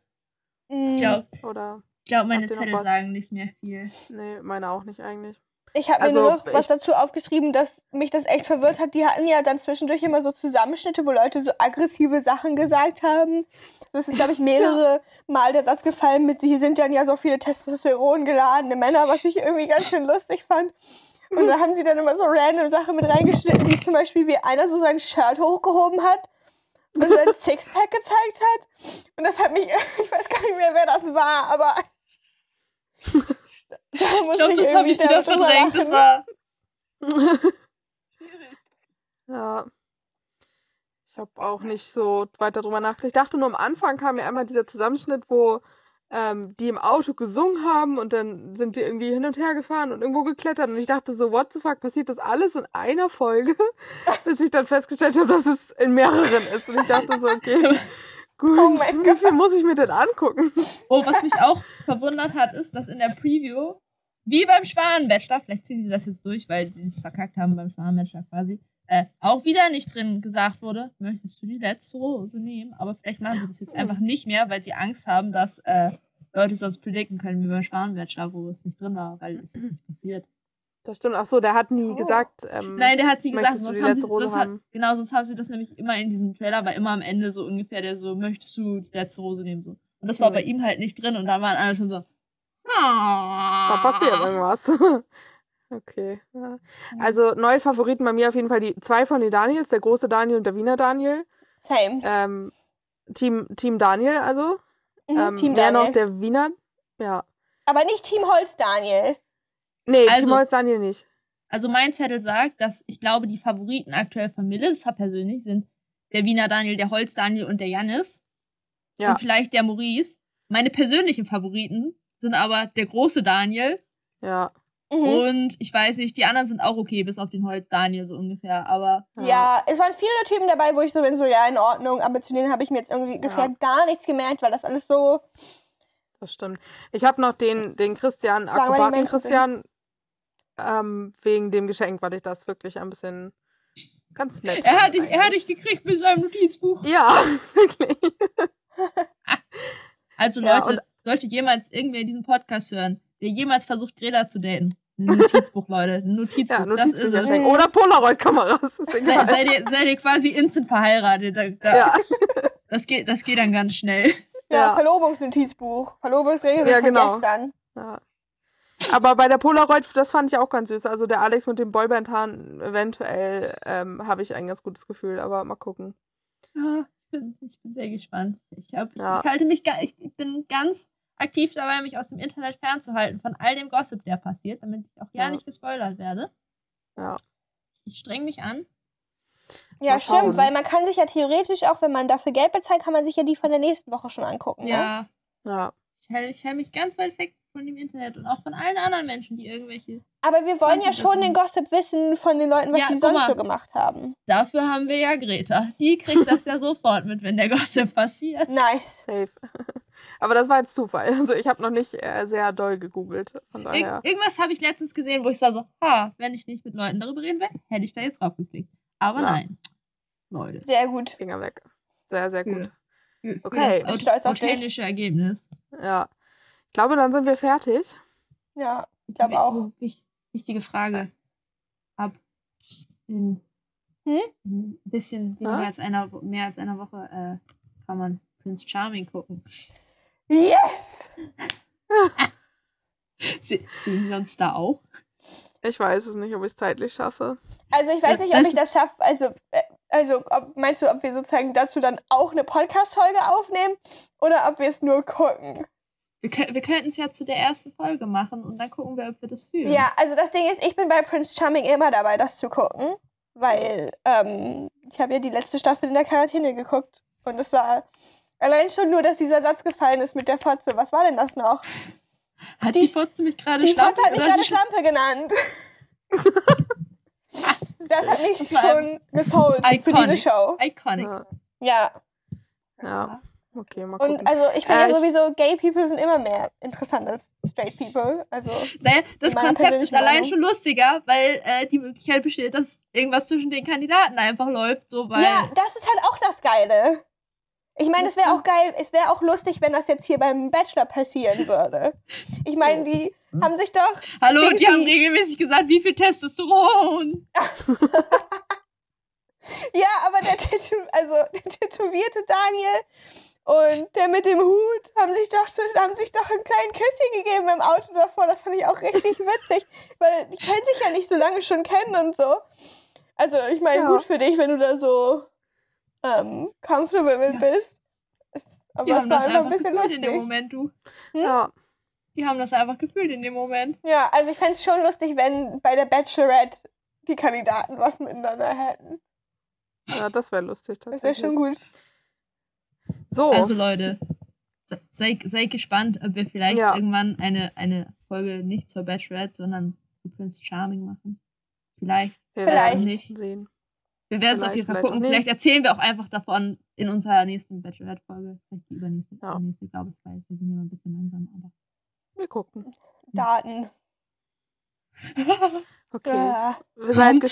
Mm, ich glaube, oder? glaub, meine Habt ihr noch Zettel sagen nicht mehr viel. Nee, meine auch nicht eigentlich. Ich habe mir Also, nur noch was dazu aufgeschrieben, dass mich das echt verwirrt hat. Die hatten ja dann zwischendurch immer so Zusammenschnitte, wo Leute so aggressive Sachen gesagt haben. Das ist, glaube ich, mehrere Mal der Satz gefallen mit, sie sind dann ja so viele Testosteron geladene Männer, was ich irgendwie ganz schön lustig fand. Und da haben sie dann immer so random Sachen mit reingeschnitten, wie zum Beispiel, wie einer so sein Shirt hochgehoben hat und sein Sixpack gezeigt hat. Und das hat mich, ich weiß gar nicht mehr, wer das war, aber da Ich glaube, das habe ich wieder verdrängt. Das war. Ja. Ich habe auch nicht so weiter drüber nachgedacht. Ich dachte nur am Anfang kam ja einmal dieser Zusammenschnitt, wo ähm, die im Auto gesungen haben und dann sind die irgendwie hin und her gefahren und irgendwo geklettert. Und ich dachte so, what the fuck, passiert das alles in einer Folge? Bis ich dann festgestellt habe, dass es in mehreren ist. Und ich dachte so, okay, gut, Oh mein wie viel muss ich mir denn angucken? Oh, was mich auch verwundert hat, ist, dass in der Preview, wie beim Schwanenbachelor, vielleicht ziehen sie das jetzt durch, weil sie es verkackt haben beim Schwanenbachelor quasi, äh, auch wieder nicht drin gesagt wurde, möchtest du die letzte Rose nehmen? Aber vielleicht machen sie das jetzt einfach nicht mehr, weil sie Angst haben, dass äh, Leute sonst predikten können, wie beim Schwanenbachelor, wo es nicht drin war, weil es ist nicht passiert. Das stimmt. Ach so, der hat nie Oh. gesagt. Ähm, Nein, der hat sie gesagt, sonst haben sie, sonst hat, genau, sonst haben sie das nämlich immer in diesem Trailer, weil immer am Ende so ungefähr der so, möchtest du die letzte Rose nehmen, so. Und das war Mhm. bei ihm halt nicht drin und da waren alle schon so, Da da passiert irgendwas. okay. Ja. Also neue Favoriten bei mir auf jeden Fall die zwei von den Daniels, der große Daniel und der Wiener Daniel. Same. Ähm, Team, Team Daniel also. Mhm, Ähm, Team mehr Daniel. noch der Wiener. Ja. Aber nicht Team Holz, Daniel. Nee, Also- Team Holz Daniel nicht. Also mein Zettel sagt, dass ich glaube, die Favoriten aktuell von Melissa persönlich sind der Wiener Daniel, der Holz Daniel und der Jannis. Ja. Und vielleicht der Maurice. Meine persönlichen Favoriten sind aber der große Daniel Ja. Mhm. und ich weiß nicht, die anderen sind auch okay, bis auf den Holz Daniel so ungefähr. Aber Ja, es waren viele Typen dabei, wo ich so bin, so ja, in Ordnung, aber zu denen habe ich mir jetzt irgendwie gefühlt gar nichts gemerkt, weil das alles so. Das stimmt. Ich habe noch den, den Christian, Akrobaten. Christian, ähm, wegen dem Geschenk, weil ich das wirklich ein bisschen ganz nett er hat dich, er hat dich gekriegt mit seinem Notizbuch. Ja, wirklich. Also Ja, Leute, sollte jemals irgendwer diesen Podcast hören, der jemals versucht, Greta zu daten. Ein Notizbuch, Leute. Ein Notizbuch, Ja, das ist es. Oder Polaroid-Kameras. Ist Sei, seid, ihr, seid ihr quasi instant verheiratet. Da, da, Ja. das, geht, das geht dann ganz schnell. Ja, Ja. Verlobungsnotizbuch. Verlobungsring sind Ja, von genau. gestern. Ja. Aber bei der Polaroid, das fand ich auch ganz süß. Also der Alex mit dem Boybandhaaren, eventuell ähm, habe ich ein ganz gutes Gefühl, aber mal gucken. Ja, ich, bin, ich bin sehr gespannt. Ich, hab, Ja. ich halte mich, ich, bin ganz aktiv dabei, mich aus dem Internet fernzuhalten von all dem Gossip, der passiert, damit ich auch ja, Ja. nicht gespoilert werde. Ja. Ich streng mich an. Ja, Mal schauen. stimmt, weil man kann sich ja theoretisch auch, wenn man dafür Geld bezahlt, kann man sich ja die von der nächsten Woche schon angucken. Ne? Ja, Ja. ich halte ich halte mich ganz weit weg von dem Internet und auch von allen anderen Menschen, die irgendwelche. Aber wir wollen ja schon den Gossip wissen von den Leuten, was Ja, die sonst mal. so gemacht haben. Dafür haben wir ja Greta. Die kriegt das ja sofort mit, wenn der Gossip passiert. Nice. Safe. Aber das war jetzt Zufall. Also ich habe noch nicht äh, sehr doll gegoogelt. Von Ir irgendwas habe ich letztens gesehen, wo ich war so, ha, wenn ich nicht mit Leuten darüber reden will, hätte ich da jetzt draufgeklickt. Aber Ja. nein. Leute. Sehr gut. Finger weg. Sehr, sehr gut. Für, für Okay. das Bin stolz auf aut- dich. authentische Ergebnis. Ja. Ich glaube, dann sind wir fertig. Ja. Ich glaube auch. Wich- Wichtige Frage. Ab in, Hm? in ein bisschen mehr als einer, mehr als einer Woche äh, kann man Prince Charming gucken. Yes! Se sehen wir uns da auch? Ich weiß es nicht, ob ich es zeitlich schaffe. Also ich weiß nicht, ob ich das schaffe. Also, äh, also ob, meinst du, ob wir sozusagen dazu dann auch eine Podcast-Folge aufnehmen oder ob wir es nur gucken? Wir, wir könnten es ja zu der ersten Folge machen und dann gucken wir, ob wir das fühlen. Ja, also das Ding ist, ich bin bei Prince Charming immer dabei, das zu gucken, weil ähm, ich habe ja die letzte Staffel in der Quarantäne geguckt und es war allein schon nur, dass dieser Satz gefallen ist mit der Fotze. Was war denn das noch? Hat die- die, Fotze mich gerade Die Schlampe Fotze hat mich gerade die Schla- Schlampe genannt. das hat mich schon gesold für diese Iconic. Show. Iconic. Ja, Ja. ja. Okay, mal gucken. Und also ich finde Äh, ja sowieso, gay people sind immer mehr interessant als straight people. Also Naja, das Konzept ist allein schon lustiger, weil äh, die Möglichkeit besteht, dass irgendwas zwischen den Kandidaten einfach läuft, so weil. ja, das ist halt auch das Geile. Ich meine, es wäre auch geil, es wäre auch lustig, wenn das jetzt hier beim Bachelor passieren würde. Ich meine, die Hm. haben sich doch. Hallo, Ding die haben regelmäßig gesagt, wie viel Testosteron. Ja, aber der, Tätow also der tätowierte Daniel und der mit dem Hut haben sich doch haben sich doch einen kleinen Küsschen gegeben im Auto davor. Das fand ich auch richtig witzig, weil die können sich ja nicht so lange schon kennen und so. Also ich meine, Ja. gut für dich, wenn du da so ähm, comfortable mit Ja. bist. Aber Die es haben war das einfach ein bisschen gefühlt in dem lustig. Moment, du. ja, Die haben das einfach gefühlt in dem Moment. Ja, also ich fände es schon lustig, wenn bei der Bachelorette die Kandidaten was miteinander hätten. ja, das wäre lustig Das wäre schon gut. So, Also Leute, se- sei, seid gespannt, ob wir vielleicht Ja. irgendwann eine, eine Folge nicht zur Bachelorette, sondern zu Prince Charming machen. Vielleicht. wir vielleicht. werden Nicht. sehen. Wir werden es auf Vielleicht, jeden Fall vielleicht gucken. nicht. Vielleicht erzählen wir auch einfach davon in unserer nächsten Bachelorette-Folge. Vielleicht die übernächste, Ja. übernächste, glaube ich, weil wir sind ja ein bisschen langsam, aber. Wir gucken. Daten. Okay. Ja. Wir, seid ges-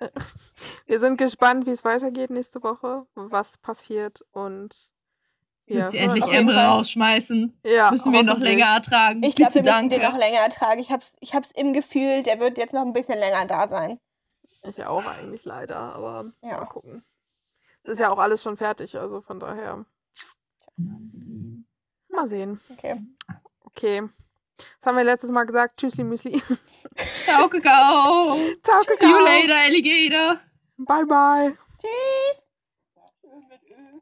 wir, sind gespannt, wie es weitergeht nächste Woche, was passiert und wir Wird sie endlich Emre Fall. rausschmeißen. Ja, Müssen wir ihn noch länger ertragen. Ich glaube, wir müssen danke. den noch länger ertragen. Ich hab's, ich hab's im Gefühl, der wird jetzt noch ein bisschen länger da sein. Ich auch eigentlich leider, aber mal Ja. gucken. Es ist ja auch alles schon fertig, also von daher mal sehen. Okay. Okay. Das haben wir letztes Mal gesagt. Tschüssli Müsli. Ciao, Kakao. Ciao, See you Kakao. later, Alligator. Bye, bye.